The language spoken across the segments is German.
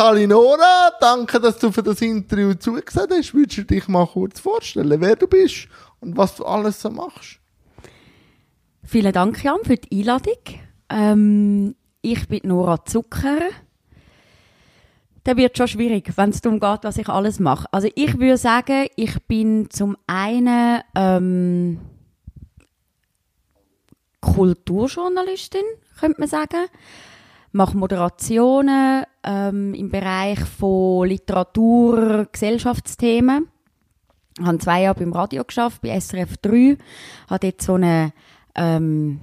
Sali Nora, danke, dass du für das Interview zugesagt hast. Würdest du dich mal kurz vorstellen, wer du bist und was du alles so machst? Vielen Dank, Jan, für die Einladung. Ähm, ich bin Nora Zucker. Da wird schon schwierig, wenn es darum geht, was ich alles mache. Also ich würde sagen, ich bin zum einen ähm, Kulturjournalistin, könnte man sagen. Mache Moderationen ähm, im Bereich von Literatur, Gesellschaftsthemen. Ich habe zwei Jahre beim Radio geschafft, bei SRF 3. Habe dort so eine ähm,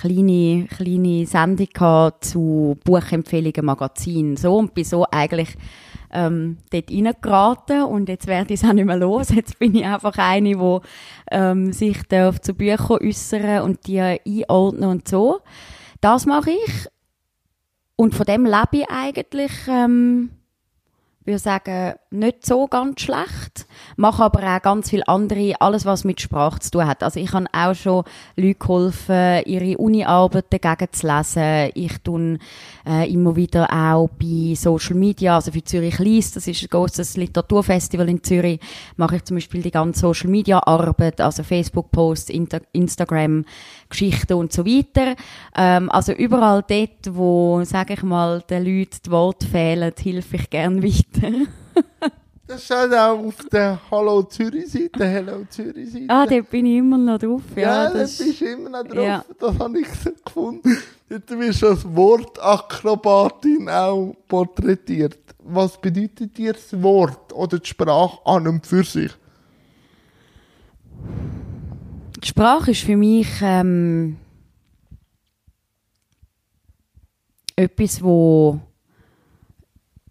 kleine, kleine Sendung zu Buchempfehlungen, Magazinen, so. Und bin so eigentlich ähm, dort reingeraten und jetzt werde ich es auch nicht mehr los. Jetzt bin ich einfach eine, die ähm, sich darf zu Büchern äußern und die einordnen und so. Das mache ich. Und von dem lebe ich eigentlich, ähm, würde sagen, nicht so ganz schlecht. Mache aber auch ganz viel andere, alles was mit Sprache zu tun hat. Also ich habe auch schon Leute geholfen, ihre Uni-Arbeiten dagegen zu lesen. Ich tue äh, immer wieder auch bei Social Media, also für Zürich liest, das ist ein großes Literaturfestival in Zürich, mache ich zum Beispiel die ganze Social Media Arbeit, also Facebook-Posts, Instagram, Geschichten und so weiter. Ähm, also überall dort, wo, sage ich mal, den Leuten die Worte fehlen, helfe ich gerne weiter. Das steht auch auf der Hallo Zürich-Seite, Hello Zürich-Seite. Ah, dort bin ich immer noch drauf. Ja, Ja, das da bist du immer noch drauf. ja. Das habe ich gefunden. Dort wirst du als Wortakrobatin auch porträtiert. Was bedeutet dir das Wort oder die Sprache an und für sich? Die Sprache ist für mich ähm, etwas, wo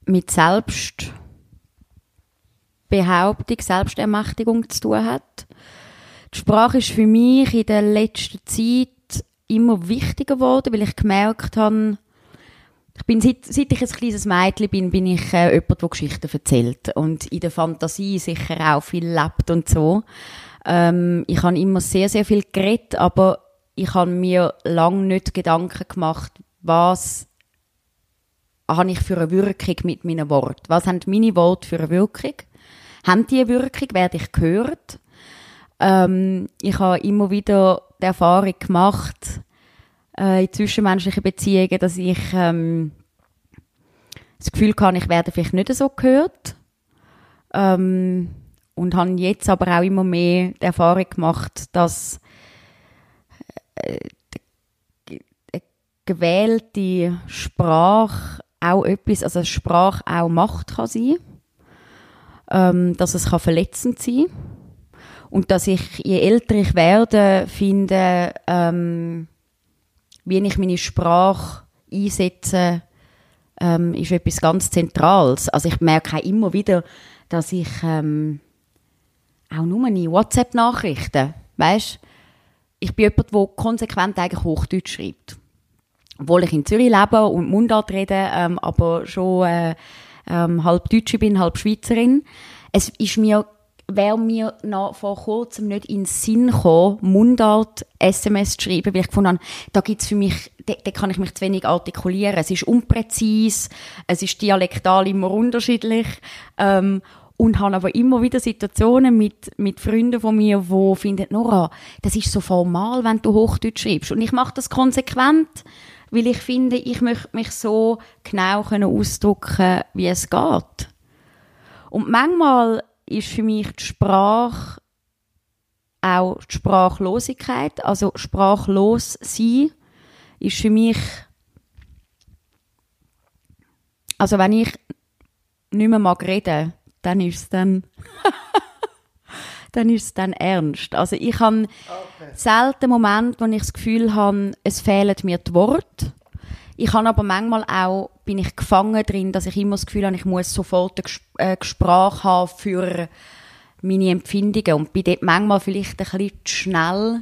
mit Selbstbehauptung, Selbstermächtigung zu tun hat. Die Sprache ist für mich in der letzten Zeit immer wichtiger geworden, weil ich gemerkt habe, ich bin, seit, seit ich ein kleines Mädchen bin, bin ich äh, jemand, der Geschichten erzählt und in der Fantasie sicher auch viel lebt und so. Ähm, ich habe immer sehr, sehr viel geredet, aber ich habe mir lange nicht Gedanken gemacht, was habe ich für eine Wirkung mit meinen Worten? Was haben meine Worte für eine Wirkung? Haben die eine Wirkung? Werde ich gehört? Ähm, ich habe immer wieder die Erfahrung gemacht, äh, in zwischenmenschlichen Beziehungen, dass ich ähm, das Gefühl hatte, ich werde vielleicht nicht so gehört. Ähm, und habe jetzt aber auch immer mehr die Erfahrung gemacht, dass äh, eine gewählte Sprache auch etwas, also Sprache auch Macht kann sein, ähm, dass es kann verletzend sein und dass ich, je älter ich werde, finde, ähm, wie ich meine Sprache einsetze, ähm, ist etwas ganz Zentrales. Also ich merke auch immer wieder, dass ich ähm, auch nur in WhatsApp-Nachrichten, weißt, ich bin jemand, der konsequent eigentlich Hochdeutsch schreibt. Obwohl ich in Zürich lebe und Mundart rede, ähm, aber schon äh, ähm, halb Deutsche bin, halb Schweizerin. Es ist mir, wäre mir noch vor kurzem nicht in den Sinn gekommen, Mundart SMS zu schreiben, weil ich gefunden habe, da gibt's für mich, da, da kann ich mich zu wenig artikulieren. Es ist unpräzis, es ist dialektal immer unterschiedlich. Ähm, und habe aber immer wieder Situationen mit, mit Freunden von mir, die finden, Nora, das ist so formal, wenn du Hochdeutsch schreibst. Und ich mache das konsequent, weil ich finde, ich möchte mich so genau können ausdrücken, wie es geht. Und manchmal ist für mich die Sprache auch die Sprachlosigkeit, also sprachlos sein, ist für mich, also wenn ich nicht mehr mag reden, dann ist es dann, dann ist es dann ernst. Also ich habe selten Momente, wo ich das Gefühl habe, es fehlen mir die Worte. Ich habe aber manchmal auch, bin ich gefangen drin, dass ich immer das Gefühl habe, ich muss sofort eine Ges- äh, Sprache haben für meine Empfindungen und bin dort manchmal vielleicht ein bisschen zu schnell,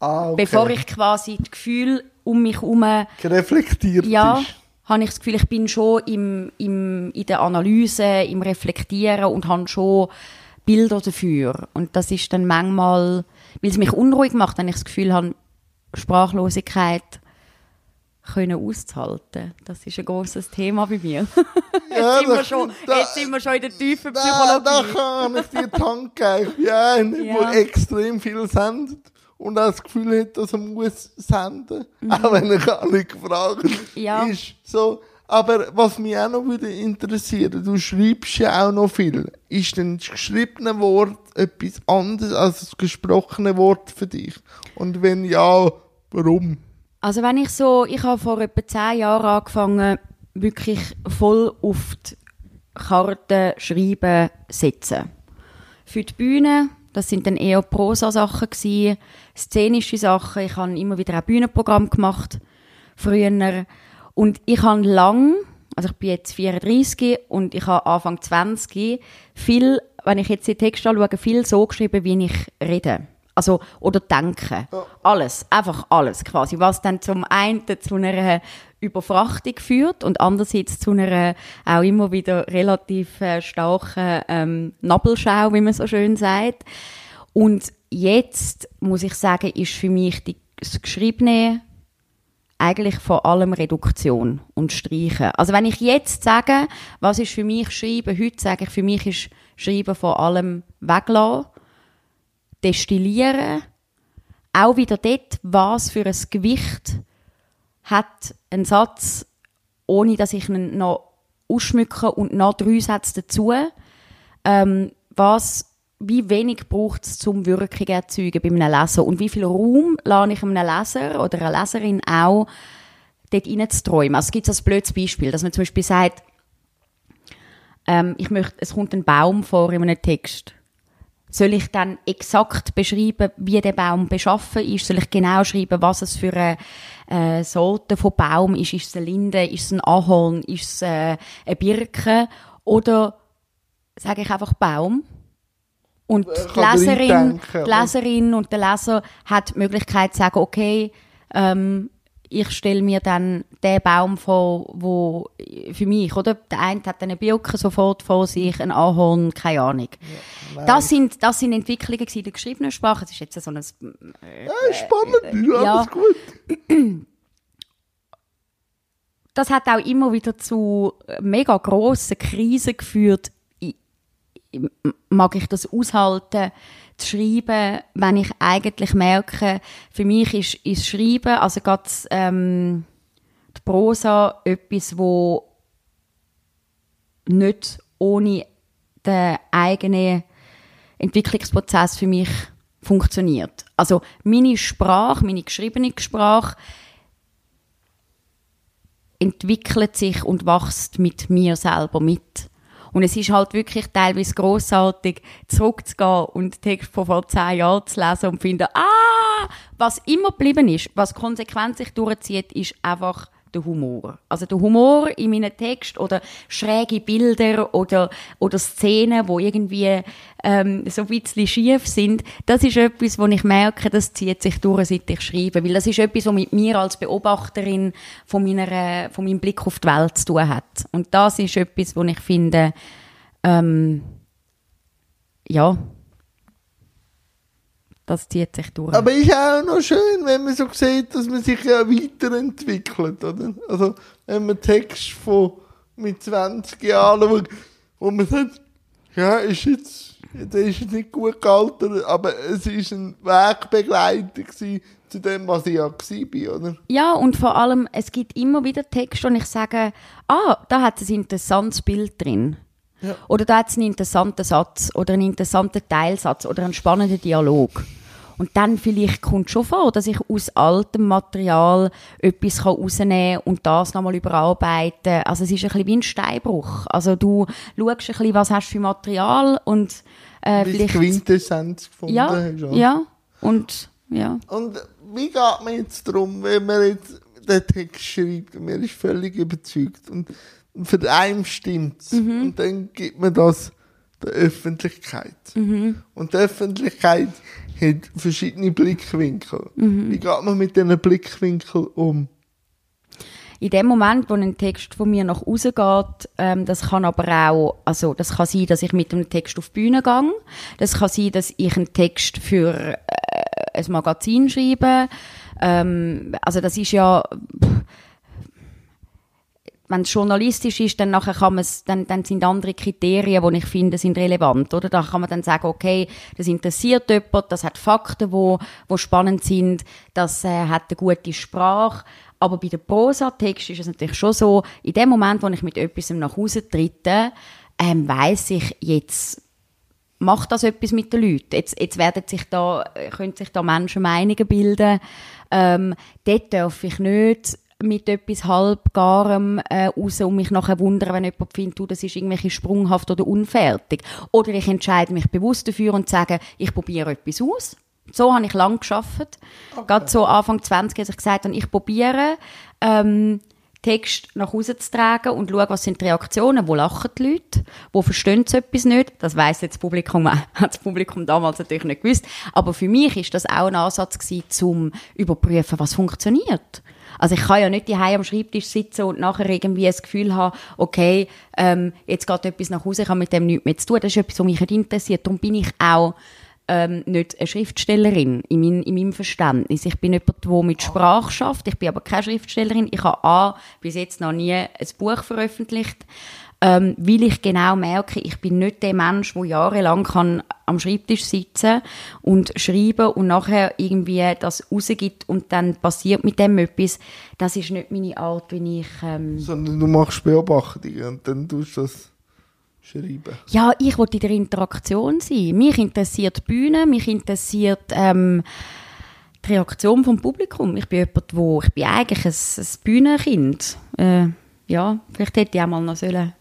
Ah, okay. bevor ich quasi das Gefühl um mich herum reflektiert ja, ist. habe ich das Gefühl, ich bin schon im, im, in der Analyse, im Reflektieren und habe schon Bilder dafür. Und das ist dann manchmal, weil es mich unruhig macht, wenn ich das Gefühl habe, Sprachlosigkeit können auszuhalten. Das ist ein großes Thema bei mir. Ja, jetzt, sind wir schon, da- jetzt sind wir schon in der tiefen Da, da Psychologie. kann ich dir geben. Ich bin einer, Ja. der extrem viel sendet und auch das Gefühl hat, dass er muss senden. Mhm. Auch wenn er gar nicht gefragt Ja. ist. So. Aber was mich auch noch würde interessieren, du schreibst ja auch noch viel. Ist denn das geschriebene Wort etwas anderes als das gesprochene Wort für dich? Und wenn ja, warum? Also wenn ich so, ich habe vor etwa zehn Jahren angefangen, wirklich voll auf die Karte schreiben setzen. Für die Bühne, das sind dann eher Prosa-Sachen gewesen, szenische Sachen. Ich habe immer wieder auch Bühnenprogramm gemacht, früher. Und ich habe lang, also ich bin jetzt 34 und ich habe Anfang 20 viel, wenn ich jetzt die Texte anschaue, viel so geschrieben, wie ich rede. Also, oder denke. Alles. Einfach alles quasi. Was dann zum einen zu einer Überfrachtung führt und andererseits zu einer auch immer wieder relativ äh, starken ähm, Nabelschau, wie man so schön sagt. Und jetzt, muss ich sagen, ist für mich die, das Geschriebene eigentlich vor allem Reduktion und Streichen. Also wenn ich jetzt sage, was ist für mich Schreiben, heute sage ich, für mich ist Schreiben vor allem weglassen, destillieren, auch wieder dort, was für ein Gewicht hat ein Satz, ohne dass ich ihn noch ausschmücke und noch drei Sätze dazu. Ähm, was, wie wenig braucht es zum Wirkung erzeugen bei einem Leser und wie viel Raum lade ich einem Leser oder einer Leserin auch, dort rein zu träumen. Also es gibt ein blödes Beispiel, dass man zum Beispiel sagt, ähm, ich möchte, es kommt ein Baum vor in einem Text. Soll ich dann exakt beschreiben, wie der Baum beschaffen ist? Soll ich genau schreiben, was es für eine äh, Sorte von Baum ist? Ist es eine Linde? Ist es ein Ahorn? Ist es äh, eine Birke? Oder sage ich einfach Baum? Und die kann Leserin, die? Leserin und der Leser hat die Möglichkeit zu sagen, okay, ähm, ich stelle mir dann den Baum vor, wo für mich, oder? Der eine hat eine Birke sofort vor sich, ein Ahorn, keine Ahnung. Das, sind, das sind Entwicklungen in der geschriebenen Sprache. Es ist jetzt so ein, Ja, spannend, ja, ja. alles gut. das hat auch immer wieder zu mega grossen Krisen geführt. Ich, mag ich das aushalten, zu schreiben, wenn ich eigentlich merke, für mich ist, ist Schreiben, also gerade ähm, die Prosa, etwas, wo nicht ohne den eigenen Entwicklungsprozess für mich funktioniert. Also meine Sprache, meine geschriebene Sprache entwickelt sich und wächst mit mir selber mit. Und es ist halt wirklich teilweise großartig, zurückzugehen und Text von vor zehn Jahren zu lesen und zu finden, ah, was immer geblieben ist, was konsequent sich durchzieht, ist einfach der Humor. Also der Humor in meinen Text oder schräge Bilder oder, oder Szenen, wo irgendwie ähm, so ein bisschen schief sind, das ist etwas, wo ich merke, das zieht sich durch, seit ich schreibe. Weil das ist etwas, was mit mir als Beobachterin von, meiner, von meinem Blick auf die Welt zu tun hat. Und das ist etwas, wo ich finde, ähm, ja, das zieht sich durch. Aber ist auch noch schön, wenn man so sieht, dass man sich ja weiterentwickelt, oder? Also, wenn man Text von mit 20 Jahren wo man sagt, ja, ist jetzt, der ist jetzt nicht gut gealtert, aber es ist ein Wegbegleiter gewesen zu dem, was ich ja war, oder? Ja, und vor allem, es gibt immer wieder Texte, und ich sage, ah, da hat es ein interessantes Bild drin. Ja. Oder da hat es einen interessanten Satz oder einen interessanten Teilsatz oder einen spannenden Dialog. Und dann vielleicht kommt schon vor, dass ich aus altem Material etwas kann rausnehmen kann und das nochmal überarbeiten. Also es ist ein bisschen wie ein Steinbruch. Also du schaust ein bisschen, was hast du für Material und äh, Wie vielleicht... Quintessenz gefunden ja, hast. ja, und ja. Und wie geht man jetzt darum, wenn man jetzt den Text schreibt und man ist völlig überzeugt und für einen stimmt Mhm. und dann gibt man das der Öffentlichkeit. Mhm. Und die Öffentlichkeit hat verschiedene Blickwinkel. Mhm. Wie geht man mit diesen Blickwinkeln um? in dem Moment, wo ein Text von mir nach außen geht, ähm, das kann aber auch, also das kann sein, dass ich mit einem Text auf die Bühne gehe. Das kann sein, dass ich einen Text für äh, ein Magazin schreibe. Ähm, also das ist ja, pff, wenn es journalistisch ist, dann nachher kann man's, dann, dann sind andere Kriterien, die ich finde, sind relevant, oder? Da kann man dann sagen, okay, das interessiert jemand, das hat Fakten, wo, wo spannend sind, das äh, hat eine gute Sprache. Aber bei der Prosa-Text ist es natürlich schon so, in dem Moment, wo ich mit etwas nach Hause trete, ähm, weiss ich jetzt, macht das etwas mit den Leuten? Jetzt, jetzt werden sich da, können sich da Menschen Meinungen bilden. Ähm, dort darf ich nicht mit etwas halbgarem äh, raus und mich nachher wundern, wenn jemand findet, du, das ist irgendwie sprunghaft oder unfertig. Oder ich entscheide mich bewusst dafür und sage, ich probiere etwas aus. So habe ich lang geschafft. Okay. Gerade so Anfang 20, als ich gesagt habe, ich probiere, ähm, Text nach Hause zu tragen und schaue, was sind die Reaktionen, wo lachen die Leute, wo verstehen sie etwas nicht. Das weiss jetzt das Publikum, hat das Publikum damals natürlich nicht gewusst. Aber für mich ist das auch ein Ansatz gewesen, zum überprüfen, was funktioniert. Also ich kann ja nicht die am Schreibtisch sitzen und nachher irgendwie das Gefühl haben, okay, ähm, jetzt geht etwas nach Hause, ich habe mit dem nichts mehr zu tun. Das ist etwas, was mich nicht interessiert. Darum bin ich auch ähm, nicht eine Schriftstellerin in, mein, in meinem Verständnis. Ich bin jemand, der mit Sprache schafft. Ich bin aber keine Schriftstellerin. Ich habe A, bis jetzt noch nie ein Buch veröffentlicht ähm, weil ich genau merke, ich bin nicht der Mensch, der jahrelang kann am Schreibtisch sitzen und schreiben und nachher irgendwie das rausgibt und dann passiert mit dem etwas. Das ist nicht meine Art, wie ich... Ähm Sondern du machst Beobachtungen und dann tust du das schreiben. Ja, ich wollte in der Interaktion sein. Mich interessiert die Bühne, mich interessiert... Ähm, die Reaktion vom Publikum. Ich bin jemand, wo ich bin eigentlich ein, ein Bühnenkind. Äh, ja, vielleicht hätte ich auch mal noch sollen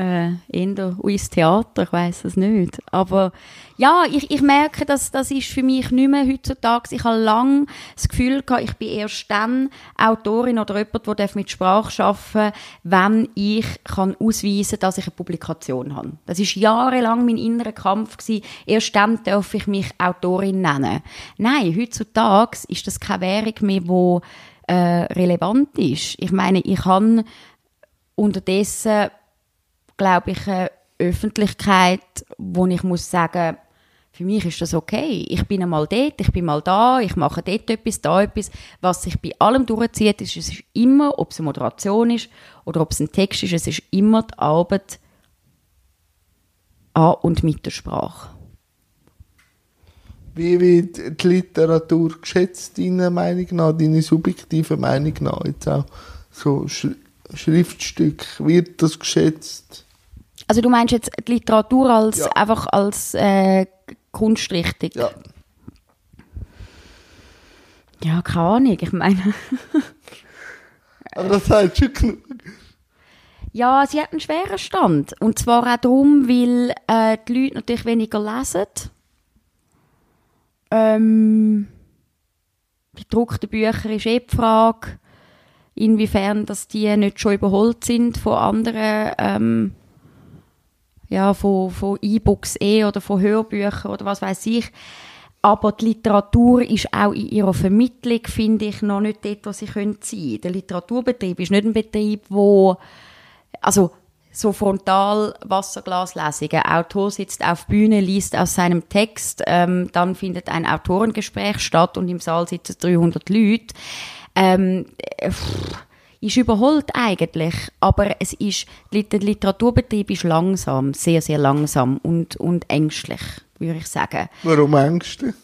äh, eher ins Theater, ich weiß es nicht. Aber ja, ich, ich merke, dass das ist für mich nicht mehr heutzutage. Ich habe lange das Gefühl gehabt, ich bin erst dann Autorin oder jemand, der mit Sprache arbeiten wenn ich kann ausweisen kann, dass ich eine Publikation habe. Das ist jahrelang mein innerer Kampf gewesen. Erst dann darf ich mich Autorin nennen. Nein, heutzutage ist das keine Währung mehr, die äh, relevant ist. Ich meine, ich habe unterdessen glaube ich, eine Öffentlichkeit, wo ich muss sagen, für mich ist das okay. Ich bin einmal dort, ich bin mal da, ich mache dort etwas, da etwas. Was sich bei allem durchzieht, ist, es ist immer, ob es eine Moderation ist oder ob es ein Text ist, es ist immer die Arbeit an und mit der Sprache. Wie wird die Literatur geschätzt, deiner Meinung nach, deine subjektive Meinung nach? Jetzt auch so Sch Schriftstück, wird das geschätzt? Also du meinst jetzt die Literatur als ja. einfach als äh, Kunstrichtung? Ja. Ja, keine Ahnung. Ich meine. Aber das heißt schon genug. Ja, sie hat einen schweren Stand. Und zwar auch darum, weil äh, die Leute natürlich weniger lesen. Ähm, die gedruckten Bücher ist eh die Frage, inwiefern dass die nicht schon überholt sind von anderen ähm, ja, von, von E-Books eh oder von Hörbüchern oder was weiß ich. Aber die Literatur ist auch in ihrer Vermittlung, finde ich, noch nicht dort, was sie können. Der Literaturbetrieb ist nicht ein Betrieb, wo, also, so frontal Wasserglaslesungen. Autor sitzt auf Bühne, liest aus seinem Text, ähm, dann findet ein Autorengespräch statt und im Saal sitzen 300 Leute. Ähm, pff, ist überholt eigentlich, aber es ist, der Literaturbetrieb ist langsam, sehr, sehr langsam und, und ängstlich, würde ich sagen. Warum ängstlich?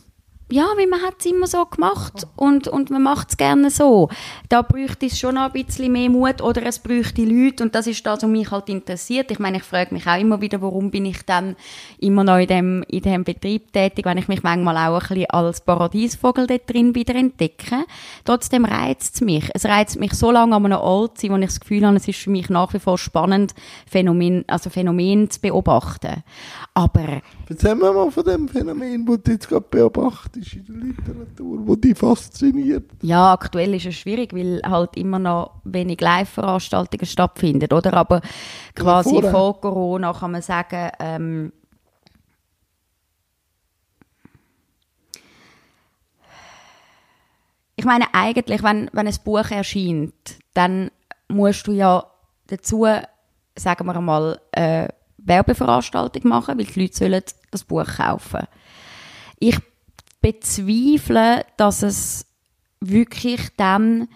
Ja, weil man hat es immer so gemacht und, und man macht es gerne so. Da bräuchte es schon noch ein bisschen mehr Mut oder es bräuchte Leute und das ist das, was mich halt interessiert. Ich meine, ich frage mich auch immer wieder, warum bin ich dann immer noch in dem, in dem Betrieb tätig, wenn ich mich manchmal auch ein bisschen als Paradiesvogel dort drin wieder entdecke. Trotzdem reizt es mich. Es reizt mich so lange an einem Ort zu sein, wo ich das Gefühl habe, es ist für mich nach wie vor spannend, Phänomen, also Phänomen zu beobachten. Aber... Erzähl mir mal von dem Phänomen, das du jetzt gerade beobachtest in der Literatur, wo die fasziniert? Ja, aktuell ist es schwierig, weil halt immer noch wenig Live-Veranstaltungen stattfinden, oder? Aber quasi ja, vor Corona kann man sagen, ähm, ich meine eigentlich, wenn, wenn ein Buch erscheint, dann musst du ja dazu, sagen wir mal, eine Werbeveranstaltung machen, weil die Leute sollen das Buch kaufen. Ich bezweifle, dass es wirklich dann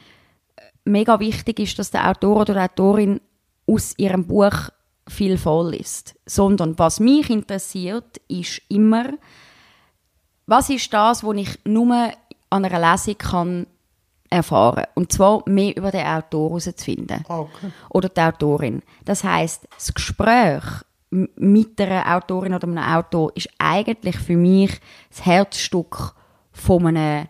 mega wichtig ist, dass der Autor oder die Autorin aus ihrem Buch viel voll ist. Sondern was mich interessiert, ist immer, was ist das, was ich nur an einer Lesung kann erfahren und zwar mehr über den Autor herauszufinden Okay. oder die Autorin. Das heißt, das Gespräch mit einer Autorin oder einem Autor ist eigentlich für mich das Herzstück von einem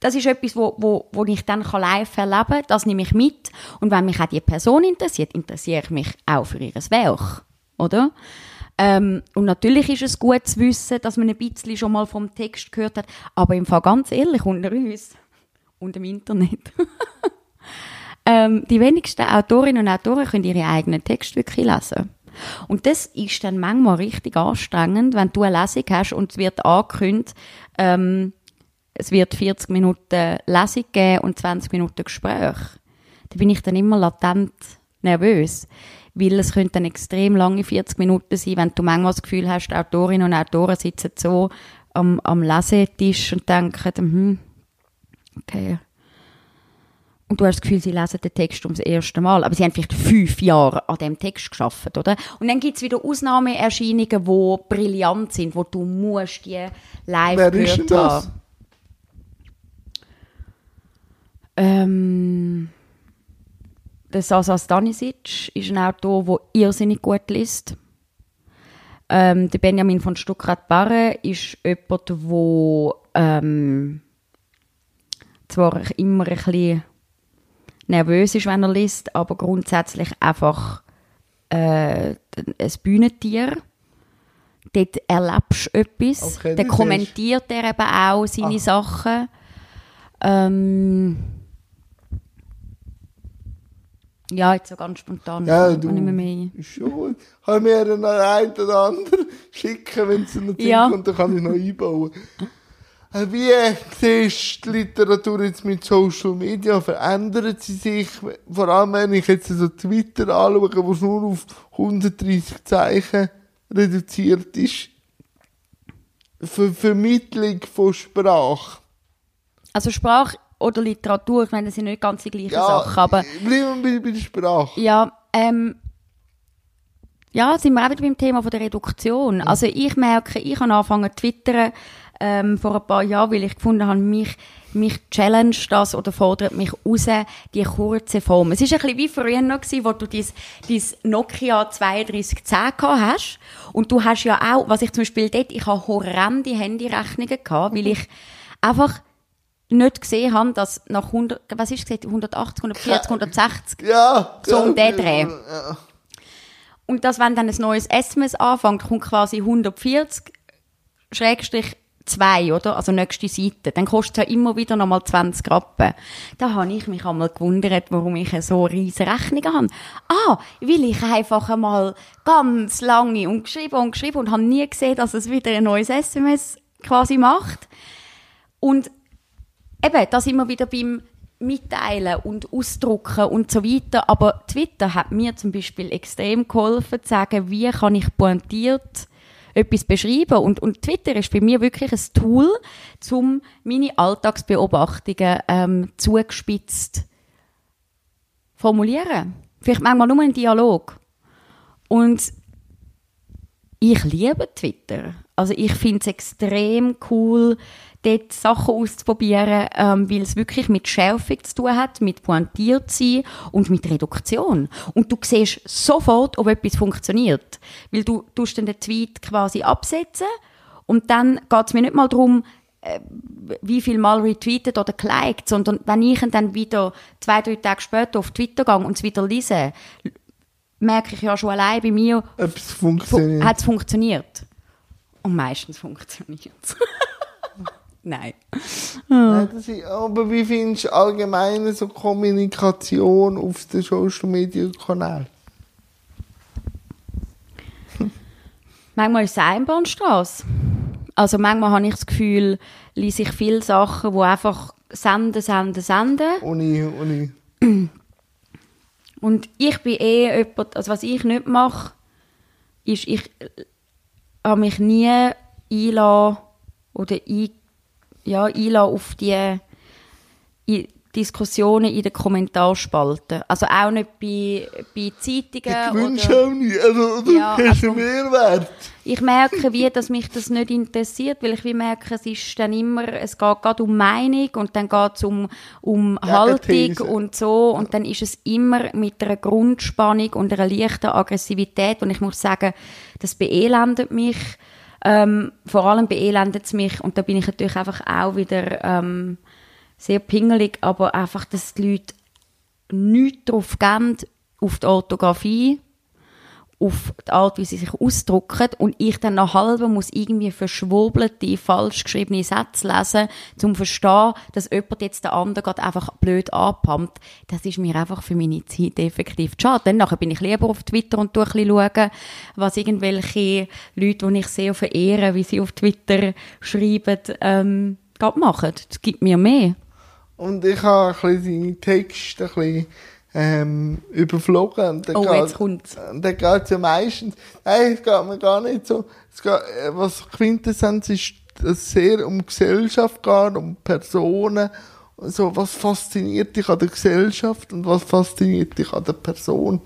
das ist etwas, wo, wo, wo ich dann live erleben kann. Das nehme ich mit. Und wenn mich auch die Person interessiert, interessiere ich mich auch für ihr Werk. Oder? Ähm, und natürlich ist es gut zu wissen, dass man ein bisschen schon mal vom Text gehört hat. Aber im Fall ganz ehrlich, unter uns und im Internet. ähm, die wenigsten Autorinnen und Autoren können ihre eigenen Texte wirklich lesen. Und das ist dann manchmal richtig anstrengend, wenn du eine Lesung hast und es wird angekündigt, ähm, es wird 40 Minuten Lesung geben und 20 Minuten Gespräch. Da bin ich dann immer latent nervös, weil es könnte dann extrem lange 40 Minuten sein, wenn du manchmal das Gefühl hast, Autorinnen und Autoren sitzen so am, am Lesetisch und denken, hm, okay. Und du hast das Gefühl, sie lesen den Text ums erste Mal. Aber sie haben vielleicht fünf Jahre an dem Text geschafft, oder? Und dann gibt es wieder Ausnahmeerscheinungen, die brillant sind, wo du musst die live Wer ist denn gehört das? haben. Ähm, der Sasa Stanisic ist ein Autor, der irrsinnig gut liest. Ähm, der Benjamin von Stuckrad-Barre ist jemand, der ähm, zwar immer ein bisschen nervös ist, wenn er liest, aber grundsätzlich einfach äh, ein Bühnentier. Dort erlebst du etwas. Okay, Dann ist- kommentiert er eben auch seine Ah. Sachen. Ähm, ja, jetzt so ganz spontan. Ja, du. nicht mehr mehr. Schon. Kann mir einen ein oder anderen schicken, wenn es noch Zeit Ja. kommt, dann kann ich noch einbauen. Wie siehst du die Literatur jetzt mit Social Media? Verändert sie sich? Vor allem, wenn ich jetzt so Twitter anschaue, wo es nur auf 130 Zeichen reduziert ist. Für Vermittlung von Sprache. Also Sprache oder Literatur, ich meine, das sind nicht ganz die gleichen Ja, Sachen, aber bleiben wir bei der Sprache. Ja, ähm, ja, sind wir auch wieder beim Thema von der Reduktion. Also ich merke, ich habe angefangen zu twittern ähm, vor ein paar Jahren, weil ich gefunden habe, mich, mich challenge das oder fordert mich raus, die kurze Form. Es ist ein bisschen wie früher noch gewesen, wo du dein, dein Nokia 3210 gehabt hast. Und du hast ja auch, was ich zum Beispiel dort, ich habe horrende Handyrechnungen gehabt, weil ich einfach nicht gesehen habe, dass nach 100, was ist es, 180, 140, 160 Ja. So um den Dreh. Ja. und dass, wenn dann ein neues SMS anfängt, kommt quasi 140 Schrägstrich 2, oder? Also nächste Seite. Dann kostet es ja immer wieder nochmal 20 Rappen. Da habe ich mich einmal gewundert, warum ich so riesige Rechnungen habe. Ah, weil ich einfach einmal ganz lange und geschrieben und geschrieben und habe nie gesehen, dass es wieder ein neues SMS quasi macht. Und eben, das immer wieder beim Mitteilen und Ausdrucken und so weiter. Aber Twitter hat mir zum Beispiel extrem geholfen, zu sagen, wie kann ich pointiert etwas beschreiben. Und, und Twitter ist bei mir wirklich ein Tool, um meine Alltagsbeobachtungen ähm, zugespitzt formulieren. Vielleicht manchmal nur einen Dialog. Und ich liebe Twitter. Also ich finde es extrem cool, dort Sachen auszuprobieren, ähm, weil es wirklich mit Schärfung zu tun hat, mit pointiert sein und mit Reduktion. Und du siehst sofort, ob etwas funktioniert. Weil du tust dann den Tweet quasi absetzen und dann geht es mir nicht mal darum, äh, wie viel mal retweetet oder geliked, sondern wenn ich ihn dann wieder zwei, drei Tage später auf Twitter gehe und es wieder lese, merke ich ja schon allein bei mir, hat es funktioniert. Und meistens funktioniert es. Nein. Ja, das ist, aber wie findest du allgemein so Kommunikation auf den Social Media Kanälen? Manchmal ist es eine Einbahnstraße. Also manchmal habe ich das Gefühl, lese ich viele Sachen, die einfach senden, senden, senden. Ohne, ohne. Und ich bin eh jemand, also was ich nicht mache, ist, ich äh, habe mich nie einlassen oder ein, ja, einlassen auf die, i- Diskussionen in den Kommentarspalten. Also auch nicht bei, bei Zeitungen. Ich wünsche auch nicht. Also, du Ja, also- Mehrwert. Ich merke, wie, dass mich das nicht interessiert, weil ich wie merke, es ist dann immer, es geht gerade um Meinung und dann geht es um, um Haltung Gegenthese. und so und dann ist es immer mit einer Grundspannung und einer leichten Aggressivität und ich muss sagen, das beelendet mich, ähm, vor allem beelendet es mich. Und da bin ich natürlich einfach auch wieder ähm, sehr pingelig, aber einfach, dass die Leute nichts drauf geben, auf die Orthographie, auf die Art, wie sie sich ausdrücken und ich dann nach halber muss irgendwie verschwobelte, falsch geschriebene Sätze lesen, um zu verstehen, dass jemand jetzt den anderen gerade einfach blöd anpumpt. Das ist mir einfach für meine Zeit effektiv schade. Dann nachher bin ich lieber auf Twitter und tue ein bisschen was irgendwelche Leute, die ich sehr verehre, wie sie auf Twitter schreiben, ähm, gerade machen. Das gibt mir mehr. Und ich habe ein bisschen seine Texte ein bisschen ähm, überflogen. Dann Oh, geht- jetzt kommt's. Und dann geht es ja meistens, nein, es geht mir gar nicht so. Es geht, äh, was Quintessenz ist, dass es sehr um Gesellschaft geht, um Personen. So, was fasziniert dich an der Gesellschaft und was fasziniert dich an der Person?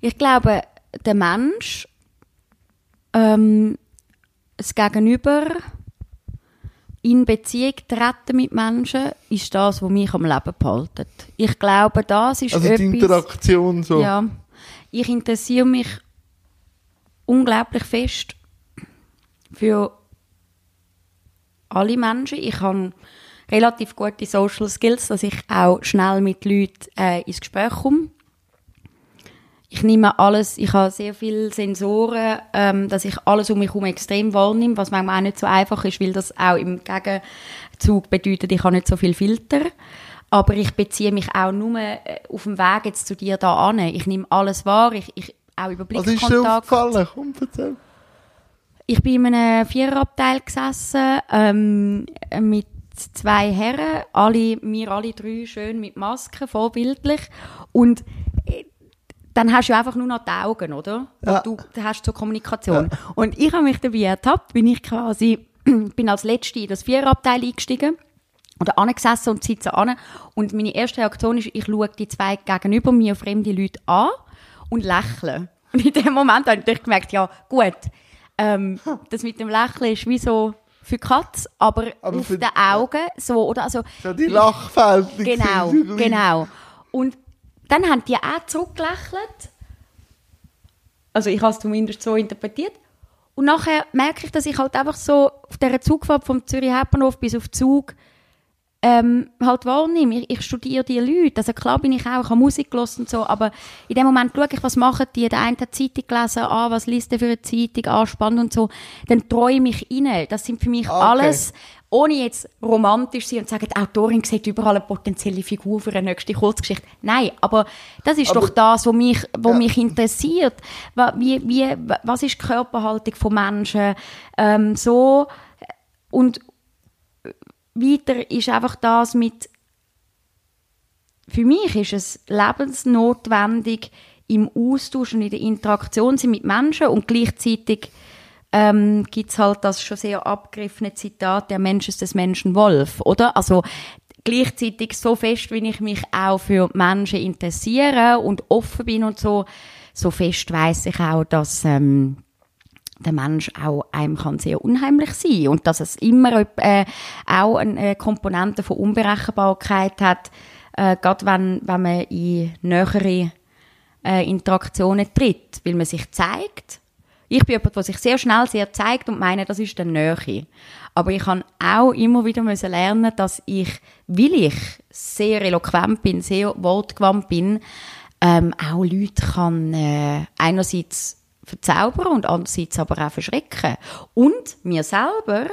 Ich glaube, der Mensch, ähm, das Gegenüber, in Beziehung treten mit Menschen, ist das, was mich am Leben behaltet. Ich glaube, das ist Also etwas... die Interaktion so. Ja, ich interessiere mich unglaublich fest für alle Menschen. Ich habe relativ gute Social Skills, dass ich auch schnell mit Leuten äh, ins Gespräch komme. Ich nehme alles, ich habe sehr viele Sensoren, ähm, dass ich alles um mich herum extrem wahrnehme, was manchmal auch nicht so einfach ist, weil das auch im Gegenzug bedeutet, ich habe nicht so viel Filter. Aber ich beziehe mich auch nur äh, auf dem Weg jetzt zu dir da an. Ich nehme alles wahr, ich, ich auch über Was ist dir aufgefallen? Komm, erzähl. Ich bin in einem Viererabteil gesessen, ähm, mit zwei Herren, alle, wir alle drei schön mit Masken, vorbildlich. Und dann hast du ja einfach nur noch die Augen, oder? Ja. Du hast zur Kommunikation. Und ich habe mich dabei ertappt, bin ich quasi, bin als Letzte in das Viererabteil eingestiegen oder angesessen und sitze an. Und meine erste Reaktion ist, ich schaue die zwei gegenüber mir fremde Leute an und lächle. Und in dem Moment habe ich gemerkt, ja, gut, ähm, das mit dem Lächeln ist wie so für Katz, aber, Aber auf den Augen so, oder? Also, So die Lachfältig. Genau, genau. Und dann haben die auch zurückgelächelt. Also ich habe es zumindest so interpretiert. Und nachher merke ich, dass ich halt einfach so auf dieser Zugfahrt vom Zürich Hauptbahnhof bis auf Zug ähm, halt wahrnehme. Ich, ich studiere die Leute. Also klar bin ich auch, ich habe Musik gehört und so, aber in dem Moment schaue ich, was machen die. Der eine hat Zeitung gelesen, ah, was liest der für eine Zeitung, ah, spannend und so. Dann träume ich rein. Das sind für mich Ah, okay. alles, ohne jetzt romantisch zu sein und zu sagen, die Autorin sieht überall eine potenzielle Figur für eine nächste Kurzgeschichte. Nein, aber das ist Aber- doch das, was mich, was Ja. mich interessiert. Wie, wie, was ist die Körperhaltung von Menschen? Ähm, so, und weiter ist einfach das mit, für mich ist es lebensnotwendig, im Austausch und in der Interaktion mit Menschen und gleichzeitig ähm, gibt es halt das schon sehr abgegriffene Zitat, der Mensch ist des Menschen Wolf, oder? Also gleichzeitig so fest, wie ich mich auch für Menschen interessiere und offen bin und so, so fest weiß ich auch, dass ähm, der Mensch auch einem kann sehr unheimlich sein und dass es immer äh, auch eine Komponente von Unberechenbarkeit hat, äh, gerade wenn, wenn man in nähere äh, Interaktionen tritt, weil man sich zeigt. Ich bin jemand, der sich sehr schnell sehr zeigt und meine, das ist der Nähe. Aber ich kann auch immer wieder lernen, dass ich, weil ich sehr eloquent bin, sehr wortgewandt bin, ähm, auch Leute kann äh, einerseits verzaubern und andererseits aber auch verschrecken. Und mir selber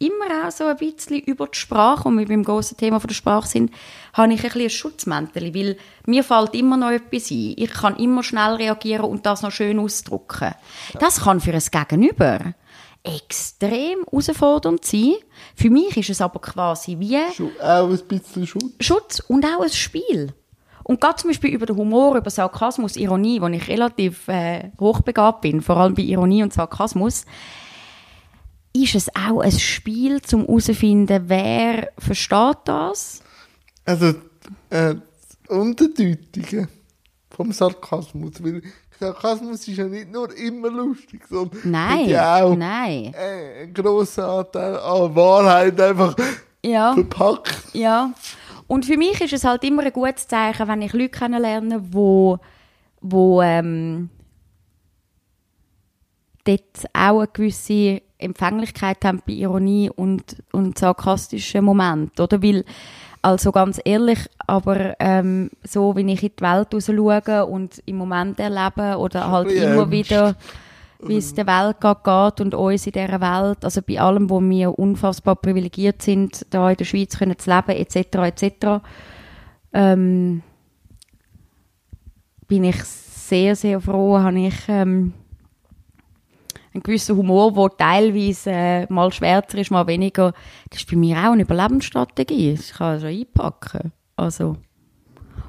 immer auch so ein bisschen über die Sprache, und wir beim grossen Thema von der Sprache sind, habe ich ein bisschen ein Schutzmäntel, weil mir fällt immer noch etwas ein. Ich kann immer schnell reagieren und das noch schön ausdrücken. Das kann für ein Gegenüber extrem herausfordernd sein. Für mich ist es aber quasi wie Auch ein bisschen Schutz. Schutz und auch ein Spiel. Und gerade zum Beispiel über den Humor, über Sarkasmus, Ironie, wo ich relativ äh, hochbegabt bin, vor allem bei Ironie und Sarkasmus, ist es auch ein Spiel, zum herauszufinden, wer versteht das? Also, äh, das Unterdeutige vom Sarkasmus. Weil Sarkasmus ist ja nicht nur immer lustig, sondern Nein, ja auch nein. äh, einen grossen Anteil an Wahrheit einfach Ja, verpackt. ja. Und für mich ist es halt immer ein gutes Zeichen, wenn ich Leute kennenlerne, wo, wo ähm, dort auch eine gewisse Empfänglichkeit haben bei Ironie und, und sarkastischen Momenten, oder? Weil, also ganz ehrlich, aber ähm, so, wie ich in die Welt raus schaue und im Moment erlebe oder halt bisschen immer wieder, wie es der Welt gerade geht und uns in dieser Welt, also bei allem, wo wir unfassbar privilegiert sind, da in der Schweiz können zu leben, etc., etc., ähm, bin ich sehr, sehr froh, habe ich ähm, einen gewissen Humor, der teilweise äh, mal schwärzer ist, mal weniger. Das ist bei mir auch eine Überlebensstrategie. Ich kann es schon einpacken. Also.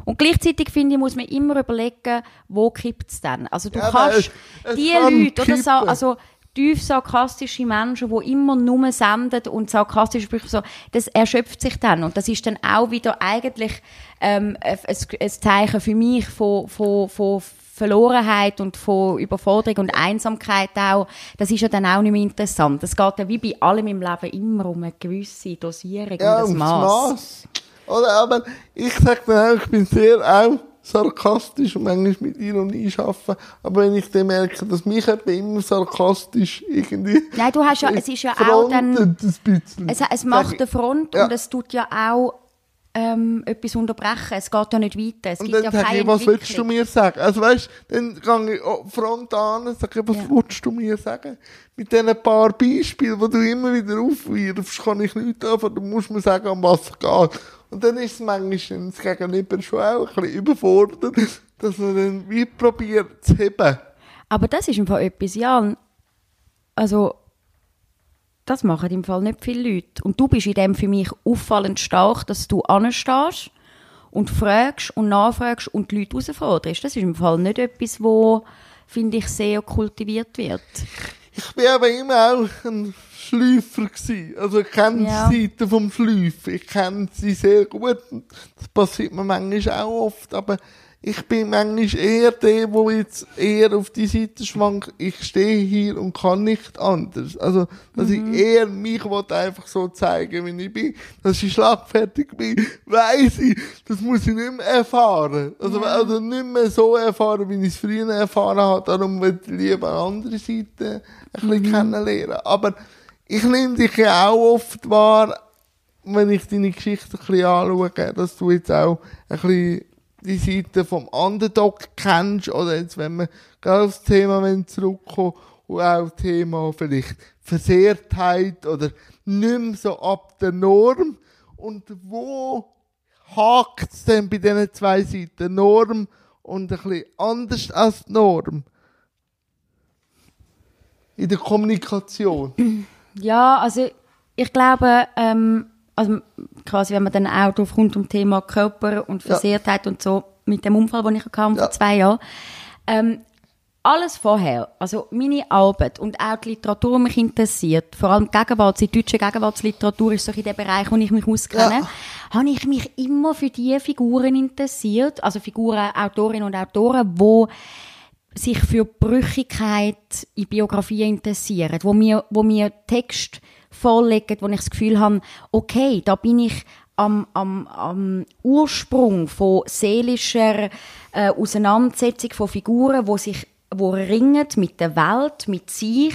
Und gleichzeitig finde ich, muss man immer überlegen, wo kippt es dann. Also du Ja, kannst es- es die kann Leute, oder so, kippen. also tief sarkastische Menschen, die immer nur senden und sarkastische Sprüche so, das erschöpft sich dann. Und das ist dann auch wieder eigentlich ähm, ein, ein Zeichen für mich von, von, von Verlorenheit und von Überforderung und Einsamkeit auch. Das ist ja dann auch nicht mehr interessant. Es geht ja wie bei allem im Leben immer um eine gewisse Dosierung Ja, und ein Maß. Oder, aber ich sag dann auch, ich bin sehr auch sarkastisch und manchmal mit Ironie arbeiten. Aber wenn ich dann merke, dass mich eben immer sarkastisch irgendwie. Nein, du hast ja, es ist ja auch dann, es, es macht eine Front Ja. und es tut ja auch ähm, etwas unterbrechen. Es geht ja nicht weiter. Es Und gibt dann ja keine ich, was willst du mir sagen? Also weißt dann gehe ich oh, Front an und sage, was Ja. willst du mir sagen? Mit diesen paar Beispielen, die du immer wieder aufwirfst, kann ich nichts anfangen. Du musst mir sagen, um was es geht. Und dann ist es manchmal das Gegenüber schon auch ein bisschen überfordert, dass man dann wie probiert zu heben. Aber das ist Fall etwas, Jan. Also, das machen im Fall nicht viele Leute. Und du bist in dem für mich auffallend stark, dass du anstehst und fragst und nachfragst und die Leute herausforderst. Das ist im Fall nicht etwas, wo finde ich, sehr kultiviert wird. Ich bin aber immer auch ein Schläufer gewesen. Also ich kenne Ja. die Seite vom Schläufen. Ich kenne sie sehr gut. Das passiert mir manchmal auch oft. Aber ich bin manchmal eher der, der jetzt eher auf die Seite schwankt. Ich stehe hier und kann nicht anders. Also, dass Mhm. ich eher mich einfach so zeigen, wie ich bin. Dass ich schlagfertig bin, weiss ich. Das muss ich nicht mehr erfahren. Also, also nicht mehr so erfahren, wie ich es früher erfahren habe. Darum will ich lieber eine andere Seite ein bisschen kennenlernen. Aber ich nehme dich ja auch oft wahr, wenn ich deine Geschichte ein bisschen anschaue, dass du jetzt auch ein bisschen die Seite vom Underdog kennst, oder jetzt, wenn wir gerade aufs Thema zurückkommen, und auch Thema vielleicht Versehrtheit oder nicht mehr so ab der Norm. Und wo hakt es denn bei diesen zwei Seiten? Norm und ein bisschen anders als Norm? In der Kommunikation. Ja, also ich glaube, ähm, also quasi, wenn man dann auch drauf kommt um Thema Körper und Versehrtheit und so, mit dem Unfall, den ich hatte Ja. vor zwei Jahren, ähm, alles vorher, also meine Arbeit und auch die Literatur, die mich interessiert, vor allem die Gegenwarts, die deutsche Gegenwartsliteratur ist so in dem Bereich, wo ich mich auskenne, Ja. habe ich mich immer für die Figuren interessiert, also Figuren, Autorinnen und Autoren, wo sich für Brüchigkeit in Biografien interessieren, wo mir, wo mir Text vorlegen, wo ich das Gefühl habe, okay, da bin ich am, am, am Ursprung von seelischer äh, Auseinandersetzung von Figuren, wo sich wo ringen mit der Welt, mit sich,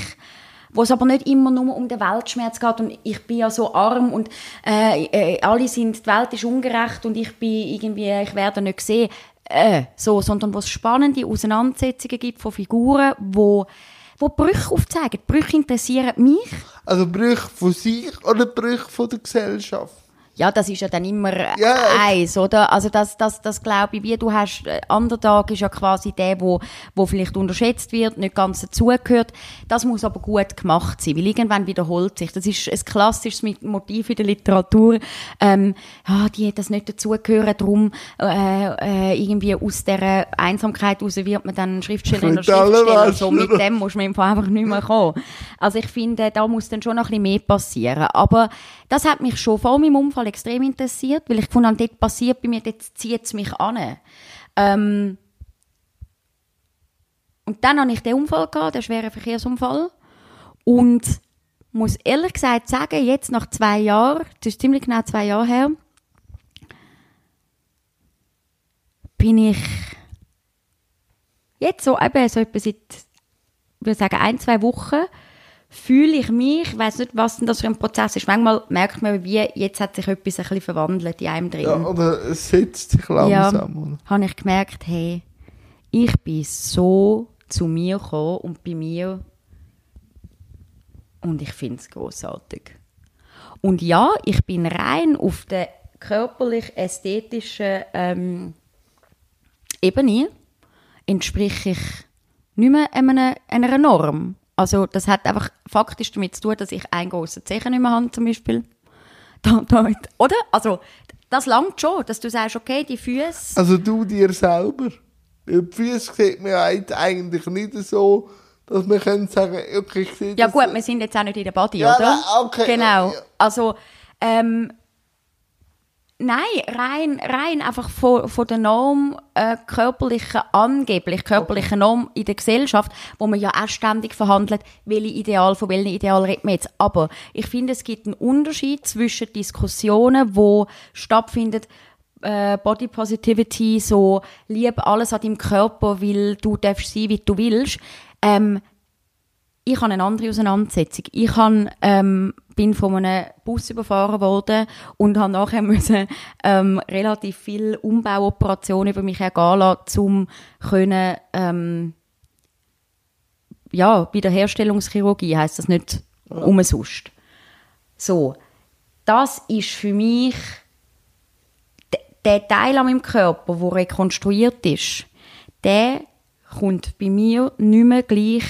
wo es aber nicht immer nur um den Weltschmerz geht. Und ich bin ja so arm und äh, äh, alle sind, die Welt ist ungerecht und ich bin irgendwie, ich werde nicht gesehen, äh, so, sondern wo es spannende Auseinandersetzungen gibt von Figuren, wo, wo Brüche aufzeigen. Brüche interessieren mich. Also Brüche von sich oder Brüche von der Gesellschaft? Ja, das ist ja dann immer Ja, ich- eins, oder? Also das, das, das glaube ich, wie du hast, äh, Underdog ist ja quasi der, wo, wo vielleicht unterschätzt wird, nicht ganz dazugehört. Das muss aber gut gemacht sein, weil irgendwann wiederholt sich. Das ist ein klassisches Motiv in der Literatur. Ähm, ja, die hat das nicht dazugehören, darum äh, äh, irgendwie aus dieser Einsamkeit raus wird man dann Schriftstellerin oder Schriftsteller. So, mit dem muss man einfach einfach nicht mehr kommen. Also ich finde, da muss dann schon noch ein bisschen mehr passieren. Aber das hat mich schon vor meinem Unfall extrem interessiert, weil ich gefunden habe, dort passiert bei mir, dort zieht es mich an. Ähm und dann hatte ich den Unfall, gehabt, den schweren Verkehrsunfall. Und muss ehrlich gesagt sagen, jetzt nach zwei Jahren, das ist ziemlich genau zwei Jahre her, bin ich jetzt so eben so etwa seit, ich würde sagen, ein, zwei Wochen fühle ich mich, ich weiß nicht, was denn das für ein Prozess ist. Manchmal merkt man, wie jetzt hat sich etwas ein bisschen verwandelt in einem drin. Ja, oder es setzt sich langsam. oder? habe ich gemerkt, hey, ich bin so zu mir gekommen und bei mir und ich finde es großartig. Und ja, ich bin rein auf der körperlich-ästhetischen ähm, Ebene entsprich ich nicht mehr einer, einer Norm. Also das hat einfach faktisch damit zu tun, dass ich einen grossen Zehen nicht mehr habe, zum Beispiel. Da, da, oder? Also das langt schon, dass du sagst, okay, die Füße... Also du dir selber. Die Füße sieht man eigentlich nicht so, dass man kann sagen, okay, ich sehe Ja gut, wir sind jetzt auch nicht in der Body, Ja, oder? nein, okay, Genau. Also, ähm, nein, rein, rein einfach von, von der Norm, äh, körperlichen, angeblich körperlichen Norm in der Gesellschaft, wo man ja auch ständig verhandelt, welche Ideal, von welchen Ideal reden wir jetzt. Aber ich finde, es gibt einen Unterschied zwischen Diskussionen, wo stattfinden, äh, Body Positivity, so lieb alles an deinem Körper, weil du darfst sein, wie du willst. Ähm, ich habe eine andere Auseinandersetzung. Ich habe, ähm, bin von einem Bus überfahren worden und habe nachher müssen, ähm, relativ viel Umbauoperationen über mich ergehen lassen, um können, ähm, ja, Wiederherstellungschirurgie heisst das nicht umsonst. So, das ist für mich der Teil an meinem Körper, der rekonstruiert ist, der kommt bei mir nicht mehr gleich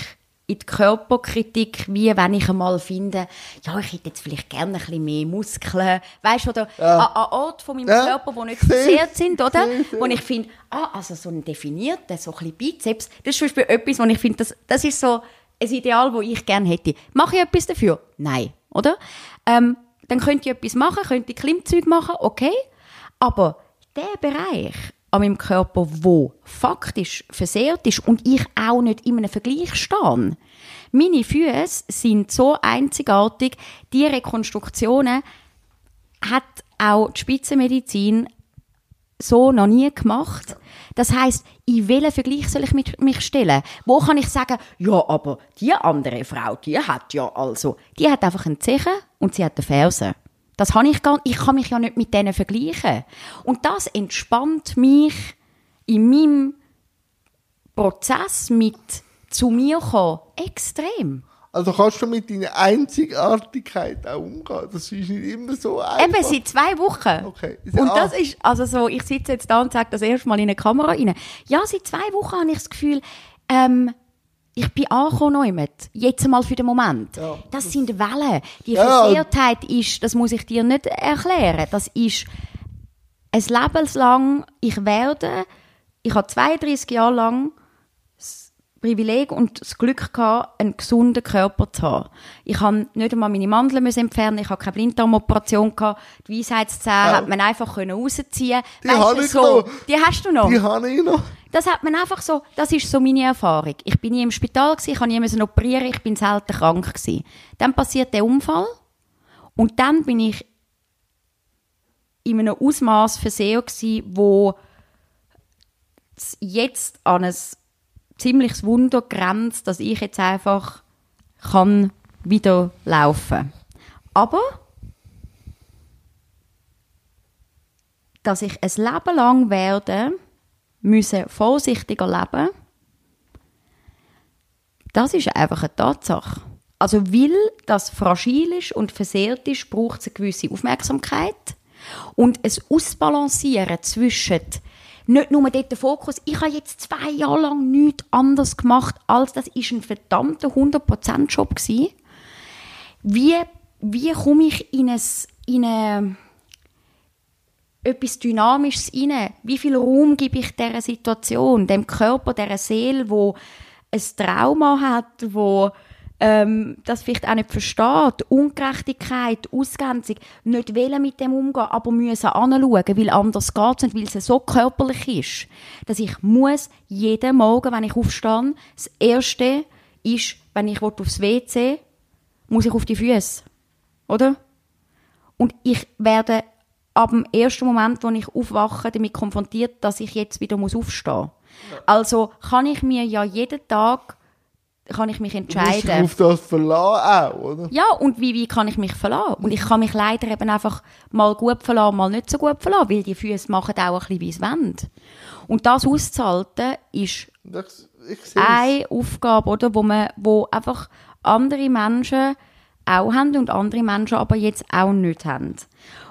in die Körperkritik, wie wenn ich einmal finde, ja, ich hätte jetzt vielleicht gerne ein bisschen mehr Muskeln, weißt du, oder Ja. an, Ort von meinem Ja. Körper, die nicht Sehr, versehrt sind, oder? sehr. Wo ich finde, ah, also so ein definierter, so ein bisschen Bizeps, das ist zum Beispiel etwas, wo ich finde, das, das ist so ein Ideal, das ich gerne hätte. Mache ich etwas dafür? Nein, oder? Ähm, dann könnte ich etwas machen, könnte ich Klimmzüge machen, okay. Aber der Bereich an meinem Körper, wo faktisch versehrt ist und ich auch nicht in einem Vergleich stehe, meine Füße sind so einzigartig, die Rekonstruktionen hat auch die Spitzenmedizin so noch nie gemacht. Das heißt, in welchen Vergleich soll ich mit mich stellen? Wo kann ich sagen, ja, aber die andere Frau, die hat ja also, die hat einfach einen Zechen und sie hat eine Ferse. Das habe ich gar Ich kann mich ja nicht mit denen vergleichen. Und das entspannt mich in meinem Prozess mit zu mir kommen extrem. Also kannst du mit deiner Einzigartigkeit auch umgehen. Das ist nicht immer so einfach. Eben seit zwei Wochen. Okay. Und Ah. das ist, also so, ich sitze jetzt da und sage das erste Mal in eine Kamera rein. Ja, seit zwei Wochen habe ich das Gefühl, ähm, ich bin angekommen mit. Jetzt einmal für den Moment. Ja, das sind Wellen. Die Ja. Versehrtheit ist, das muss ich dir nicht erklären. Das ist ein Leben lang, ich werde, ich habe 32 Jahre lang Privileg und das Glück gehabt, einen gesunden Körper zu haben. Ich habe nicht einmal meine Mandeln müssen entfernen, ich habe keine Blinddarmoperation gehabt, die Weisheitszähne hat man einfach können rausziehen. Die Weisst habe ich so, noch. Die hast du noch. Die habe ich noch. Das hat man einfach so, das ist so meine Erfahrung. Ich bin nie im Spital gewesen, ich habe nie müssen operieren, ich bin selten krank gewesen. Dann passiert der Unfall und dann bin ich in einem Ausmaß versehen gewesen, wo es jetzt an ein ziemliches Wunder grenzt, dass ich jetzt einfach kann wieder laufen. Aber dass ich ein Leben lang werde müssen vorsichtiger leben, das ist einfach eine Tatsache. Also weil das fragil ist und versehrt ist, braucht es eine gewisse Aufmerksamkeit. Und es Ausbalancieren zwischen nicht nur dort der Fokus, ich habe jetzt zwei Jahre lang nichts anderes gemacht, als das ist ein verdammter 100%-Job gewesen. Wie, wie komme ich in, ein, in eine, etwas Dynamisches rein? Wie viel Raum gebe ich dieser Situation, dem Körper, dieser Seele, wo ein Trauma hat, wo ähm, das vielleicht auch nicht versteht, Ungerechtigkeit, Ausgrenzung, nicht wollen mit dem umgehen, aber müssen anschauen, weil anders geht es nicht, weil es so körperlich ist, dass ich muss jeden Morgen, wenn ich aufstehe, das Erste ist, wenn ich aufs WC muss ich auf die Füße, oder? Und ich werde ab dem ersten Moment, wo ich aufwache, damit konfrontiert, dass ich jetzt wieder aufstehen muss. Also kann ich mir ja jeden Tag kann ich mich entscheiden. Du musst auf das verlassen auch, oder? Ja, und wie, wie kann ich mich verlassen? Und ich kann mich leider eben einfach mal gut verlassen, mal nicht so gut verlassen, weil die Füße machen auch ein bisschen, wie es wollen. Und das auszuhalten, ist das, eine Aufgabe, oder, wo, man, wo einfach andere Menschen auch haben und andere Menschen aber jetzt auch nicht haben.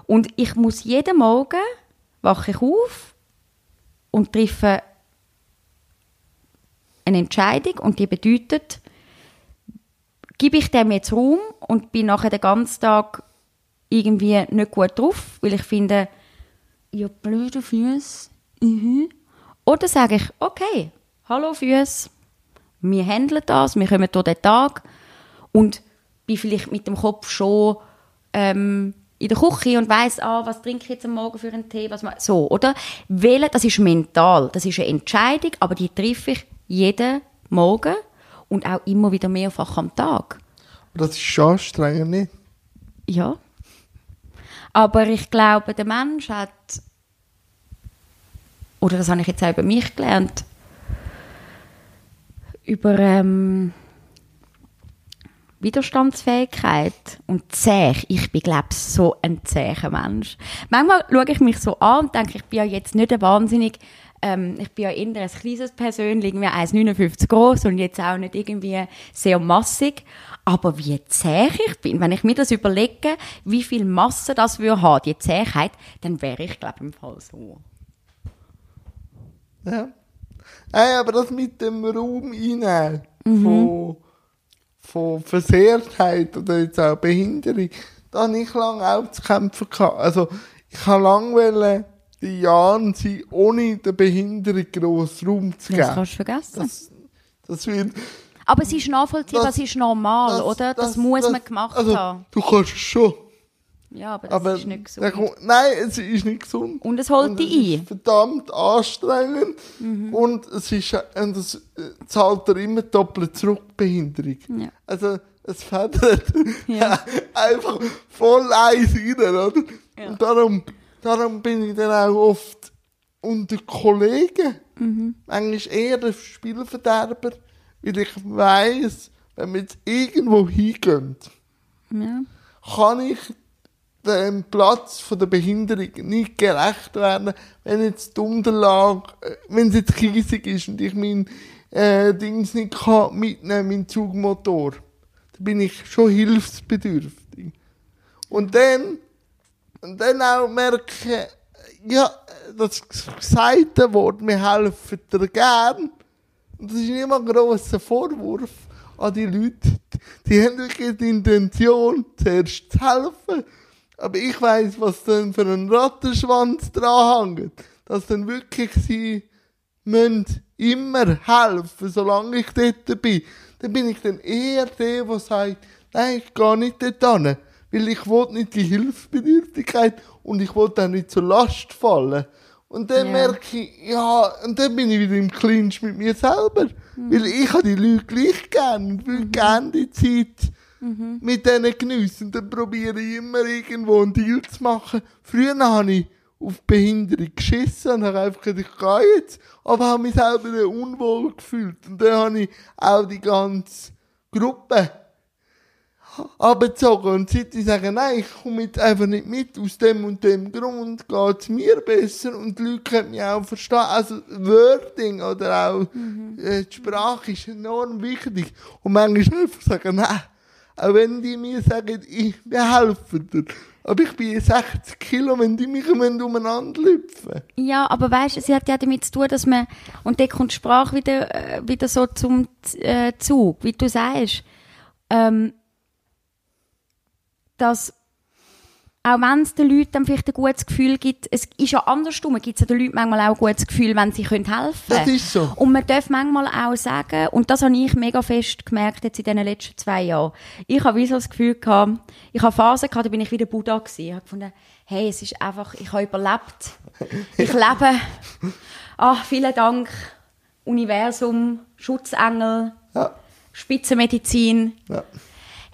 Und ich muss jeden Morgen wache ich auf und treffe eine Entscheidung und die bedeutet, gebe ich dem jetzt Raum und bin nachher den ganzen Tag irgendwie nicht gut drauf, weil ich finde, ja, blöde Füße. Mhm. Oder sage ich, okay, hallo Füße, wir handeln das, wir kommen durch den Tag und bin vielleicht mit dem Kopf schon ähm, in der Küche und weiß, ah, was trinke ich jetzt am Morgen für einen Tee, was so, oder? Wählen, das ist mental, das ist eine Entscheidung, aber die treffe ich jeden Morgen und auch immer wieder mehrfach am Tag. Das ist schon anstrengend, nicht? Ja. Aber ich glaube, der Mensch hat, oder das habe ich jetzt auch über mich gelernt, über ähm, Widerstandsfähigkeit und zäh. Ich bin, glaube ich, so ein zäher Mensch. Manchmal schaue ich mich so an und denke, ich bin ja jetzt nicht ein wahnsinnig ähm, ich bin ja eher ein kleines Persönchen, irgendwie 1,59 groß und jetzt auch nicht irgendwie sehr massig. Aber wie zäh ich bin, wenn ich mir das überlege, wie viel Masse das würde haben, die Zähheit, dann wäre ich, glaube ich, im Fall so. Ja. Hey, aber das mit dem Raum einnehmen mhm. von, von Versehrtheit oder jetzt auch Behinderung, da habe ich lange auch zu kämpfen gehabt. Also, ich habe lange die Jahren sie ohne der Behinderung grossen Raum zu geben. Das kannst du vergessen. Das, das wird, aber es ist nachvollziehbar, es ist normal, das, oder? Das, das muss man gemacht also, haben. Du kannst es schon. Ja, aber das aber ist nicht gesund. nein, es ist nicht gesund. Und es holt dich ein. Ist verdammt anstrengend. Mhm. Und es ist, und es zahlt dir immer doppelt zurück, Behinderung. Ja. Also, es federt ja. einfach voll eins rein, oder? Ja. Und darum, Darum bin ich dann auch oft unter Kollegen. Mhm. Manchmal eher der Spielverderber, weil ich weiss, wenn wir jetzt irgendwo hingehen, ja. kann ich dem Platz von der Behinderung nicht gerecht werden, wenn jetzt die Unterlage, äh, wenn es jetzt kiesig ist und ich mein äh, Dings nicht kann mitnehmen, meinen Zugmotor, dann bin ich schon hilfsbedürftig. Und dann und dann auch merken, ja, das gesagte Wort, wir helfen dir gern. Und das ist immer ein grosser Vorwurf an die Leute. Die haben wirklich die Intention, zuerst zu helfen. Aber ich weiss, was dann für ein Rattenschwanz dran hängt. Dass dann wirklich sie müssen immer helfen, solange ich dort bin. Dann bin ich dann eher der, der sagt, nein, ich gehe nicht dort hin weil ich wollte nicht die Hilfsbedürftigkeit und ich wollte auch nicht zur Last fallen. Und dann ja. merke ich, ja, und dann bin ich wieder im Clinch mit mir selber. Mhm. Weil ich habe die Leute gleich gern und will mhm. gerne die Zeit mhm. mit denen geniessen. Und dann probiere ich immer irgendwo einen Deal zu machen. Früher habe ich auf Behinderung geschissen und habe einfach gesagt, ich gehe jetzt. Aber habe mich selber unwohl gefühlt. Und dann habe ich auch die ganze Gruppe abgezogen. Und seit ich sage, nein, ich komme jetzt einfach nicht mit, aus dem und dem Grund geht es mir besser und die Leute können mich auch verstehen. Also Wording oder auch mhm. äh, die Sprache ist enorm wichtig. Und manchmal einfach sagen, nein, Auch wenn die mir sagen, ich, wir helfen dir. Aber ich bin 60 Kilo, wenn die mich umeinander lüpfen. Ja, aber weißt, sie hat ja damit zu tun, dass man, und dann kommt die Sprache wieder, äh, wieder so zum äh, Zug, wie du sagst, ähm, dass auch wenn es den Leuten dann vielleicht ein gutes Gefühl gibt, es ist ja andersrum, gibt es ja den Leuten manchmal auch ein gutes Gefühl, wenn sie können helfen können. Das ist so. Und man darf manchmal auch sagen, und das habe ich mega fest gemerkt jetzt in den letzten zwei Jahren, ich habe wie so das Gefühl gehabt, ich habe Phasen gehabt, da bin ich wieder Buddha gewesen. Ich habe gefunden, hey, es ist einfach, ich habe überlebt. Ich lebe. Ah, vielen Dank, Universum, Schutzengel, Ja. Spitzenmedizin Ja.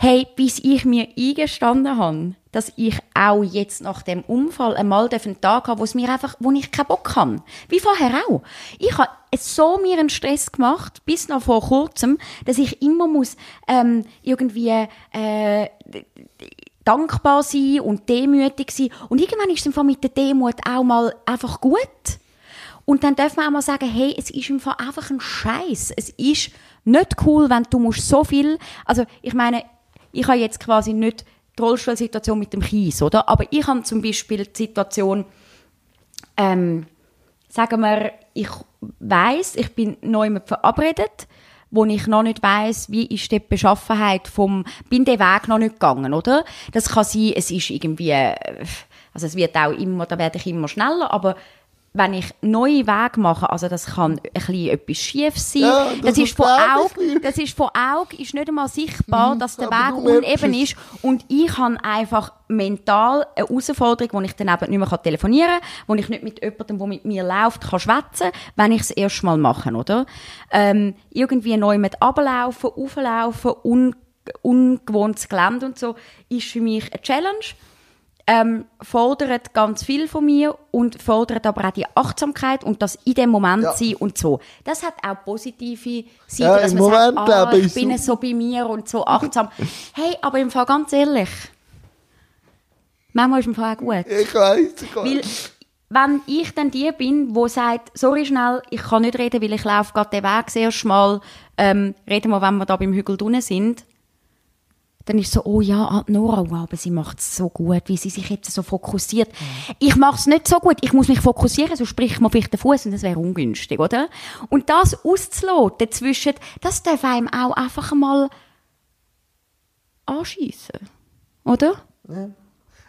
Hey, bis ich mir eingestanden habe, dass ich auch jetzt nach dem Unfall einmal einen Tag habe, wo es mir einfach, wo ich keinen Bock habe. Wie vorher auch. Ich habe so mir einen Stress gemacht, bis noch vor kurzem, dass ich immer muss, ähm, irgendwie, äh, dankbar sein und demütig sein. Und irgendwann ist es im mit der Demut auch mal einfach gut. Und dann darf man auch mal sagen, hey, es ist im Fall einfach ein Scheiß. Es ist nicht cool, wenn du musst so viel, also ich meine, ich habe jetzt quasi nicht die Rollstuhlsituation mit dem Kies, oder? Aber ich habe zum Beispiel die Situation, ähm, sagen wir, ich weiß, ich bin neu mit verabredet, wo ich noch nicht weiß, wie ist die Beschaffenheit vom, bin den Weg noch nicht gegangen, oder? Das kann sein, es ist irgendwie, äh, also es wird auch immer, da werde ich immer schneller, aber wenn ich neue Wege mache, also das kann ein bisschen etwas schief sein, Ja, das, das ist von Auge, das ist von Auge ist nicht einmal sichtbar, dass der Mhm, Weg uneben ist und ich habe einfach mental eine Herausforderung, wo ich dann eben nicht mehr telefonieren kann, wo ich nicht mit jemandem, der mit mir läuft, kann schwätzen, wenn ich es erst mal mache, oder? Ähm, irgendwie neu mit runterlaufen, auflaufen, un ungewohntes Gelände und so, ist für mich eine Challenge. Ähm, fordert ganz viel von mir und fordert aber auch die Achtsamkeit und das in dem Moment Ja. sein und so. Das hat auch positive Seiten, Ja, dass man Moment, sagt, ah, ich, ich bin so- so bei mir und so achtsam. hey, aber im Fall ganz ehrlich, manchmal ist im Fall auch gut. Ich weiß, ich Weil, weiß. wenn ich dann die bin, wo sagt, sorry schnell, ich kann nicht reden, weil ich laufe gerade den Weg sehr schmal, ähm, reden wir, wenn wir da beim Hügel drinnen sind, dann ist so, oh ja, Nora, wow, aber sie macht es so gut, wie sie sich jetzt so fokussiert. Ich mache es nicht so gut, ich muss mich fokussieren, sonst spricht man vielleicht den Fuß und das wäre ungünstig, oder? Und das auszuloten dazwischen, das darf einem auch einfach mal anschiessen, oder?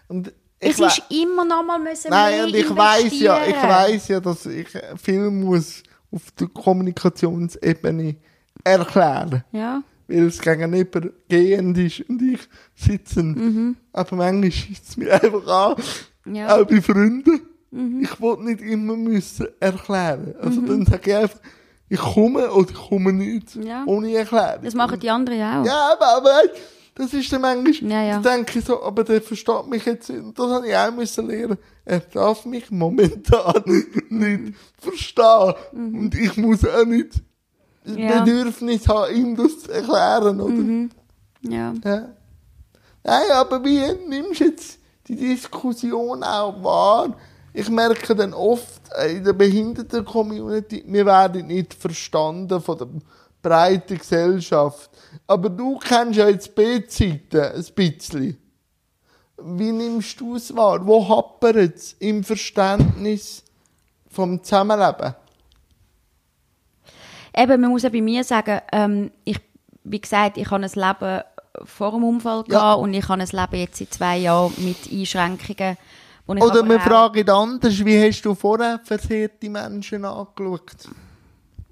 Und ich Es ist immer noch mal müssen Nein, und ich weiß ja, ich weiß ja, dass ich viel muss auf der Kommunikationsebene erklären. Ja. Weil es gegenüber gehend ist und ich sitzen. Aber manchmal schießt es mir einfach an. Mhm. Ja. Mhm. Auch bei Freunden. Ich wollte nicht immer müssen erklären. Also dann sage ich einfach, ich komme oder ich komme nicht. Ja. Ohne Erklärung. Das machen die anderen ja auch. Ja, aber, aber das ist dann manchmal, Ja, ja. da denke ich so, aber der versteht mich jetzt nicht. Und das habe ich auch müssen lernen. Er darf mich momentan nicht verstehen. Und ich muss auch nicht Mhm. Ja. Mhm. Bedürfnis haben, ihm das zu erklären, oder? Ja. Ja. Nein, aber wie nimmst du jetzt die Diskussion auch wahr? Ich merke dann oft in der Behinderten-Community, wir werden nicht verstanden von der breiten Gesellschaft. Aber du kennst ja jetzt B-Seiten ein bisschen. Wie nimmst du es wahr? Wo hapert es im Verständnis vom Zusammenleben? Eben, man muss ja bei mir sagen, ähm, ich, wie gesagt, ich habe ein Leben vor dem Unfall Ja. gehabt und ich habe ein Leben jetzt in zwei Jahren mit Einschränkungen. Oder wir fragen anders, wie hast du vorher versehrte Menschen angeschaut?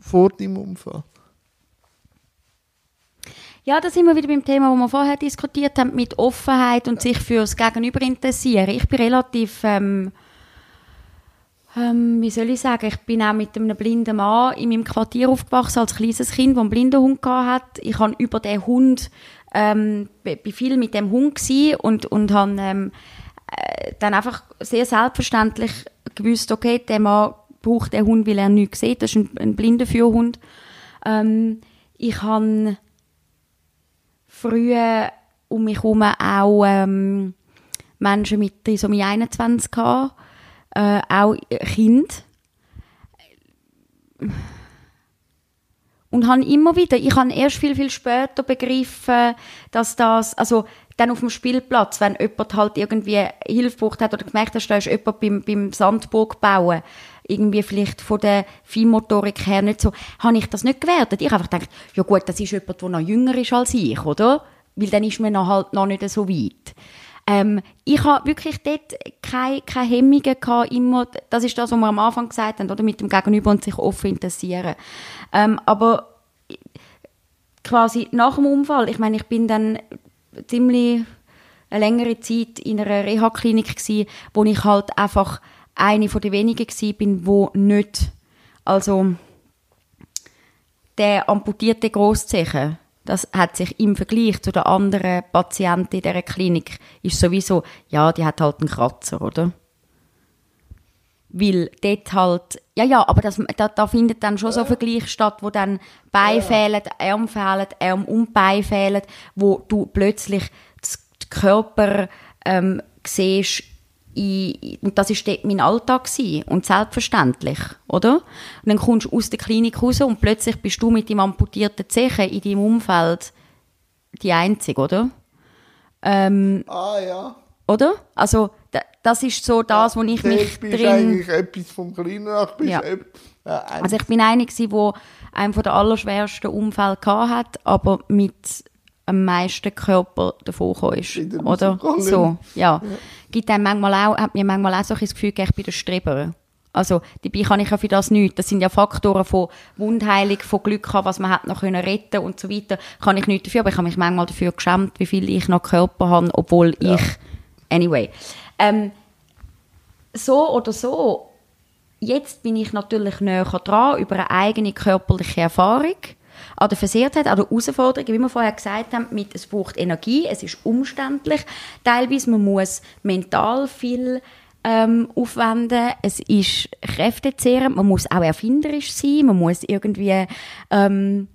Vor deinem Unfall? Ja, da sind wir wieder beim Thema, das wir vorher diskutiert haben, mit Offenheit und sich fürs Gegenüber interessieren. Ich bin relativ, ähm, ähm, wie soll ich sagen, ich bin auch mit einem blinden Mann in meinem Quartier aufgewachsen, als kleines Kind, der einen blinden Hund hat. Ich habe über den Hund, ähm, bin viel mit dem Hund und, und habe ähm, äh, dann einfach sehr selbstverständlich gewusst, okay, der Mann braucht den Hund, weil er nichts sieht. Das ist ein, ein blinder Führhund. Ähm, ich habe früher um mich herum auch ähm, Menschen mit Trisomie 21 gehabt, äh, auch Kind. Und habe immer wieder, ich habe erst viel, viel später begriffen, dass das, also dann auf dem Spielplatz, wenn jemand halt irgendwie Hilfe gebraucht hat oder gemerkt hat, da ist jemand beim, beim Sandburg bauen, irgendwie vielleicht von der Feinmotorik her nicht so, habe ich das nicht gewertet. Ich habe einfach gedacht, ja gut, das ist jemand, der noch jünger ist als ich, oder? Weil dann ist man noch halt noch nicht so weit. Ähm, ich habe wirklich dort keine, keine Hemmungen gehabt, immer, das ist das, was wir am Anfang gesagt haben, oder, mit dem Gegenüber und sich offen interessieren. Ähm, aber quasi nach dem Unfall, ich meine, ich bin dann ziemlich eine längere Zeit in einer Reha-Klinik gsi, wo ich halt einfach eine von den wenigen gsi bin, wo nicht, also der amputierte Großzeichen, das hat sich im Vergleich zu den anderen Patienten in dieser Klinik, ist sowieso, ja, die hat halt einen Kratzer, oder? Weil dort halt, ja, ja, aber das, da, da findet dann schon so ein Vergleich statt, wo dann Beine ja. fehlen, Arme fehlen, Arme und Beine fehlen, wo du plötzlich den Körper ähm, siehst, in, und das ist mein Alltag gewesen. und selbstverständlich, oder? Und dann kommst du aus der Klinik raus und plötzlich bist du mit dem amputierten Zeche in deinem Umfeld die Einzige, oder? Ähm, ah ja. Oder? Also das ist so das, wo ich mich bist drin... eigentlich etwas vom Kleinen nach ja. Also ich bin eine wo einem der allerschwersten Unfälle hat, aber mit am meisten Körper davon ist, oder? So, ja. ja. Gibt einem manchmal auch, hat mir manchmal auch so ein Gefühl, ich bin der Streber. Also, dabei kann ich ja für das nichts. Das sind ja Faktoren von Wundheilung, von Glück haben, was man hat noch können retten und so weiter. Kann ich nichts dafür, aber ich habe mich manchmal dafür geschämt, wie viel ich noch Körper habe, obwohl ja. ich, anyway. Ähm, so oder so, jetzt bin ich natürlich näher dran über eine eigene körperliche Erfahrung an der Versehrtheit, an der Herausforderung, wie wir vorher gesagt haben, mit, es braucht Energie, es ist umständlich, teilweise man muss mental viel ähm, aufwenden, es ist kräftezehrend, man muss auch erfinderisch sein, man muss irgendwie ähm,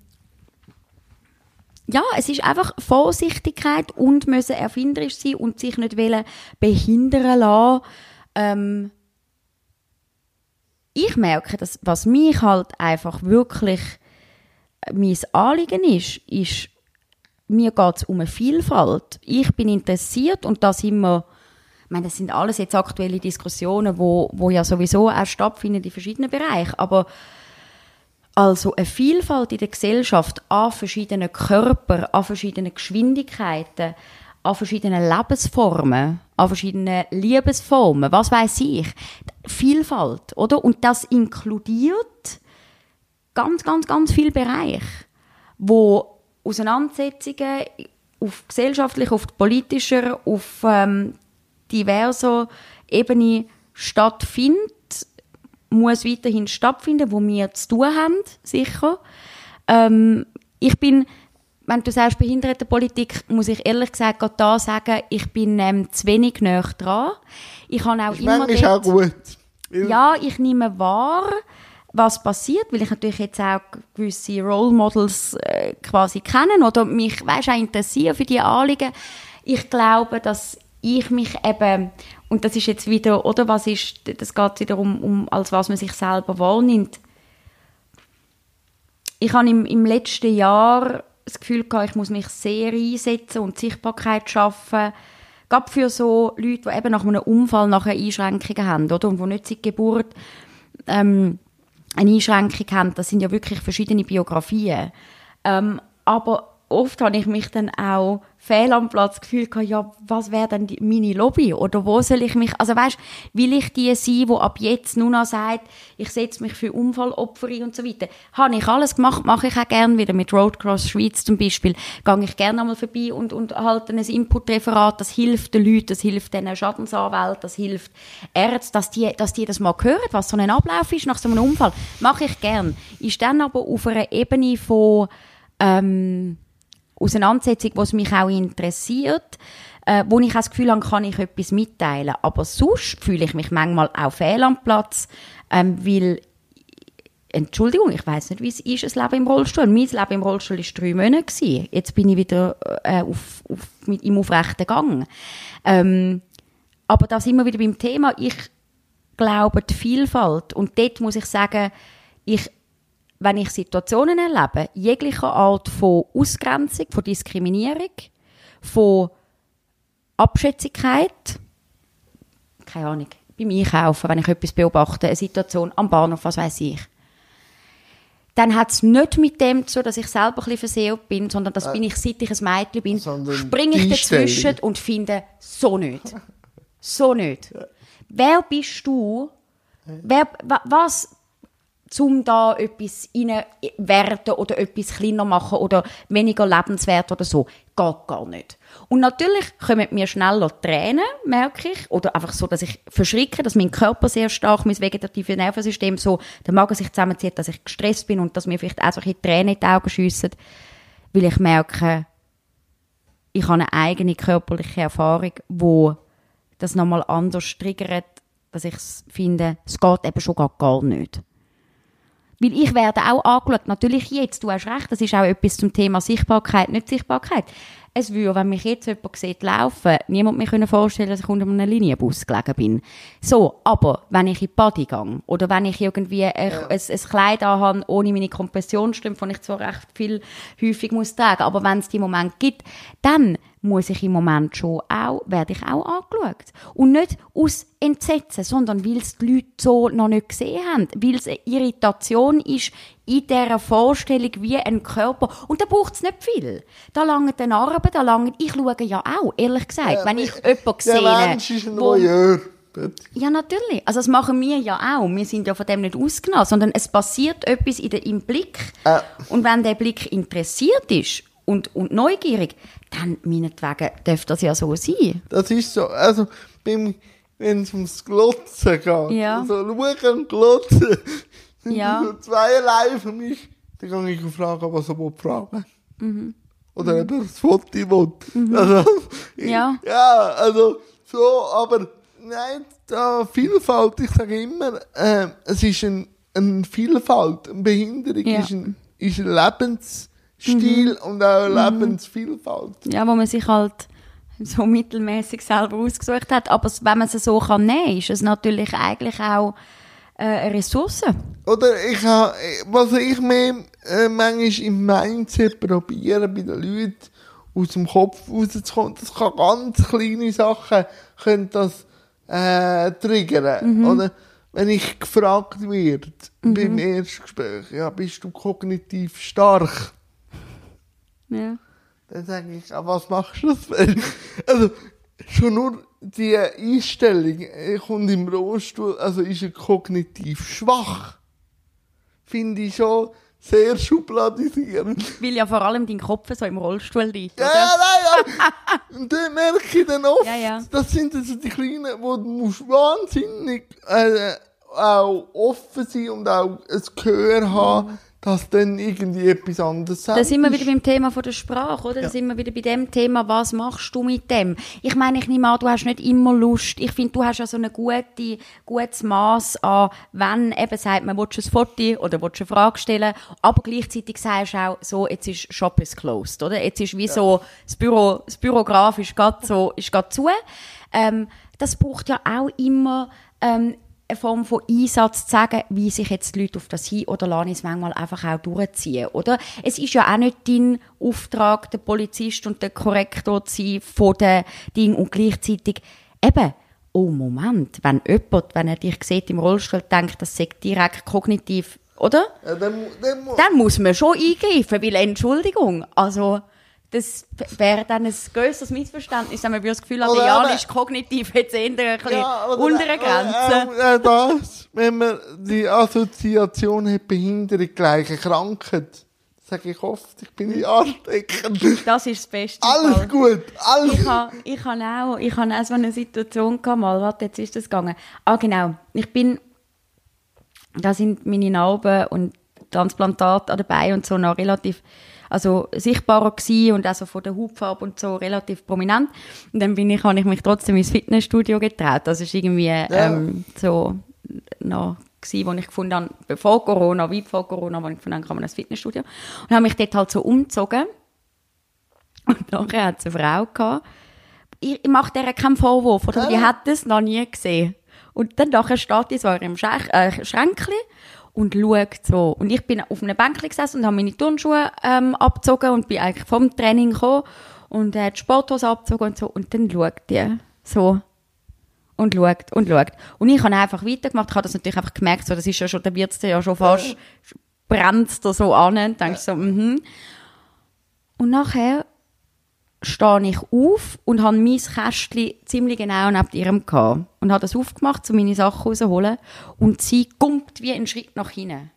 ja, es ist einfach Vorsichtigkeit und müssen erfinderisch sein und sich nicht wollen behindern lassen. Ähm, ich merke, dass was mich halt einfach wirklich mein Anliegen ist, ist, mir geht es um eine Vielfalt. Ich bin interessiert und das immer, ich meine, das sind alles jetzt aktuelle Diskussionen, wo, wo ja sowieso auch stattfinden in verschiedenen Bereichen, aber also eine Vielfalt in der Gesellschaft an verschiedenen Körpern, an verschiedenen Geschwindigkeiten, an verschiedenen Lebensformen, an verschiedenen Liebesformen, was weiß ich. Vielfalt, oder? Und das inkludiert ganz, ganz, ganz viele Bereiche, wo Auseinandersetzungen auf gesellschaftlicher, auf politischer, auf ähm, diverser Ebene stattfinden, muss weiterhin stattfinden, wo wir zu tun haben, sicher. Ähm, ich bin, wenn du sagst Behindertenpolitik, muss ich ehrlich gesagt gerade da sagen, ich bin ähm, zu wenig näher dran. Ich habe auch ich immer dort, auch gut. Ja, ich nehme wahr, was passiert, weil ich natürlich jetzt auch gewisse Role Models äh, quasi kenne oder mich weißt, auch interessiere für die Anliegen. Ich glaube, dass ich mich eben, und das ist jetzt wieder, oder was ist, das geht wieder um, um als was man sich selber wahrnimmt. Ich habe im, im letzten Jahr das Gefühl gehabt, ich muss mich sehr einsetzen und Sichtbarkeit schaffen, gerade für so Leute, die eben nach einem Unfall nachher Einschränkungen haben, oder, und die nicht seit Geburt ähm, eine Einschränkung haben. Das sind ja wirklich verschiedene Biografien. Ähm, aber oft habe ich mich dann auch fehl am Platz gefühlt, ja, was wäre denn die, meine Lobby? Oder wo soll ich mich, also weißt, will ich die sein, wo ab jetzt nur noch sagt, ich setze mich für Unfallopfer ein und so weiter. Habe ich alles gemacht, mache ich auch gerne wieder mit Roadcross Schweiz zum Beispiel. Gehe ich gerne einmal vorbei und, und halte ein Inputreferat, das hilft den Leuten, das hilft den Schadensanwälten, das hilft Ärzten, dass die, dass die das mal hören, was so ein Ablauf ist nach so einem Unfall. Mache ich gern. Ist dann aber auf einer Ebene von, ähm, Auseinandersetzung, was mich auch interessiert, äh, wo ich auch das Gefühl habe, kann ich etwas mitteilen. Aber sonst fühle ich mich manchmal auch fehl am Platz, ähm, weil Entschuldigung, ich weiß nicht, wie es ist, ein Leben im Rollstuhl. Mein Leben im Rollstuhl war drei Monate. Jetzt bin ich wieder äh, auf, auf, mit, im aufrechten Gang. Ähm, aber da sind wir wieder beim Thema. Ich glaube, die Vielfalt. Und dort muss ich sagen, ich wenn ich Situationen erlebe, jeglicher Art von Ausgrenzung, von Diskriminierung, von Abschätzigkeit, keine Ahnung, beim Einkaufen, wenn ich etwas beobachte, eine Situation am Bahnhof, was weiß ich, dann hat es nicht mit dem zu, dass ich selber ein bisschen verseelt bin, sondern das bin ich, seit ich ein Mädchen bin, springe ich dazwischen und finde, so nicht. So nicht. Wer bist du? Wer, wa- was, um da etwas reinwerten oder etwas kleiner machen oder weniger lebenswert oder so. Geht gar nicht. Und natürlich kommen mir schneller Tränen, merke ich, oder einfach so, dass ich verschrecke, dass mein Körper sehr stark, mein vegetatives Nervensystem so, der Magen sich zusammenzieht, dass ich gestresst bin und dass mir vielleicht auch so ein bisschen Tränen in die Augen schiessen, weil ich merke, ich habe eine eigene körperliche Erfahrung, wo das nochmal anders triggert, dass ich finde, es geht eben schon gar nicht. Weil ich werde auch angeschaut, natürlich jetzt, du hast recht, das ist auch etwas zum Thema Sichtbarkeit, nicht Sichtbarkeit. Es würde, wenn mich jetzt jemand sieht laufen, niemand mir können vorstellen, dass ich unter einem Linienbus gelegen bin. So, aber wenn ich in die Body gehe oder wenn ich irgendwie ein, ein, ein Kleid anhabe, ohne meine Kompressionsstrümpfe, die ich zwar recht viel häufig muss tragen, aber wenn es die Moment gibt, dann muss ich im Moment schon auch, werde ich auch angeschaut. Und nicht aus Entsetzen, sondern weil es die Leute so noch nicht gesehen haben. Weil es eine Irritation ist in dieser Vorstellung wie ein Körper. Und da braucht es nicht viel. Da langen die Narben, da langen, ich schaue ja auch, ehrlich gesagt, wenn ich jemanden Der sehe, Mensch ist ein Voyeur. ja, natürlich. Also das machen wir ja auch. Wir sind ja von dem nicht ausgenommen, sondern es passiert etwas in der, im Blick. Äh. Und wenn der Blick interessiert ist und, und neugierig, dann meinetwegen darf das ja so sein. Das ist so. Also, beim, wenn es ums Glotzen geht. Ja. Also, schauen und glotzen. Sind Ja. so zweierlei für mich. Dann kann ich fragen, was er will fragen Mhm. Oder ob er das Foto will. Also, ich, Ja. Ja, also, so, aber, nein, da Vielfalt, ich sage immer, äh, es ist ein, eine Vielfalt. Eine Behinderung Ja. Mhm. ist ein, ist ein Lebensstil und auch eine Lebensvielfalt. Ja, wo man sich halt so mittelmäßig selber ausgesucht hat. Aber wenn man es so kann nehmen, ist es natürlich eigentlich auch äh, eine Ressource. Oder ich habe, was ich mir äh, manchmal im Mindset probiere, bei den Leuten aus dem Kopf rauszukommen, das kann ganz kleine Sachen, können das äh, triggern. Oder wenn ich gefragt werde, beim ersten Gespräch, ja, bist du kognitiv stark? Ja. Dann sage ich, ah, was machst du das? Also, schon nur die Einstellung, er kommt im Rollstuhl, also ist er kognitiv schwach. Finde ich schon sehr schubladisierend. Weil ja vor allem dein Kopf so im Rollstuhl liegt, Ja, ja, nein, ja. Und dann merke ich dann oft, Ja, ja. das sind also die Kleinen, wo du musst wahnsinnig äh, auch offen sein und auch ein Gehör haben, dass dann irgendwie etwas anderes Da sind wir wieder beim Thema von der Sprache, oder? Da sind wir wieder bei dem Thema, was machst du mit dem? Ich meine, ich nehme an, du hast nicht immer Lust. Ich finde, du hast ja so ein gute, gutes Maß an, wenn eben sagt man, willst du ein Foto oder willst du eine Frage stellen, aber gleichzeitig sagst du auch so, jetzt ist Shop is closed, oder? Jetzt ist wie so, das Büro, das Bürograf ist gerade so, ist gerade zu. Ähm, das braucht ja auch immer, ähm, eine Form von Einsatz zu sagen, wie sich jetzt die Leute auf das hin oder lasse ich es manchmal einfach auch durchziehen, oder? Es ist ja auch nicht dein Auftrag, der Polizist und der Korrektor zu sein von den Dingen und gleichzeitig eben, oh Moment, wenn jemand, wenn er dich sieht im Rollstuhl, denkt, das sei direkt kognitiv, oder? Ja, dann, dann, mu- Dann muss man schon eingreifen, weil Entschuldigung, also das wäre dann ein grösseres Missverständnis, wenn man das Gefühl hat, Oder eben- ist kognitiv jetzt eher ein bisschen oder- unter der Grenze. Äh, äh, das, wenn man die Assoziation hat, Behinderung gleiche Krankheit, sage ich oft, ich bin nicht ansteckend. Das ist das Beste. Alles Fall. gut, alles Ich habe ich ha auch, ich ha auch so eine Situation gehabt, mal, warte, jetzt ist das gegangen. Ah, genau. Ich bin, da sind meine Narben und Transplantat an dabei und so noch relativ, also sichtbarer gewesen und also von der Hautfarbe und so relativ prominent. Und dann bin ich, habe ich mich trotzdem ins Fitnessstudio getraut. Das ist irgendwie, ähm, so, noch gewesen, wo ich gefunden habe, bevor Corona, weit vor Corona, wo ich gefunden habe, kann man ins Fitnessstudio. Und habe mich dort halt so umgezogen. Und nachher hat es eine Frau gehabt. Ich, ich mache der keinen Vorwurf, oder? Die hat das noch nie gesehen. Und dann nachher steht die so in Schach, äh, Schränkchen und schaut so. Und ich bin auf einem Bänkchen gesessen und habe meine Turnschuhe ähm, abgezogen und bin eigentlich vom Training gekommen und er hat die Sporthose abgezogen und so. Und dann schaut die so und schaut und schaut. Und ich habe einfach weitergemacht. Ich habe das natürlich einfach gemerkt, so, das ist ja schon, da wird es ja schon fast, brennt da so an. Und denkst so, mhm. Und nachher stehe ich auf und habe mein Kästchen ziemlich genau neben ihrem gehabt. Und habe das aufgemacht, um meine Sachen rauszuholen. Und sie kommt wie einen Schritt nach hinten.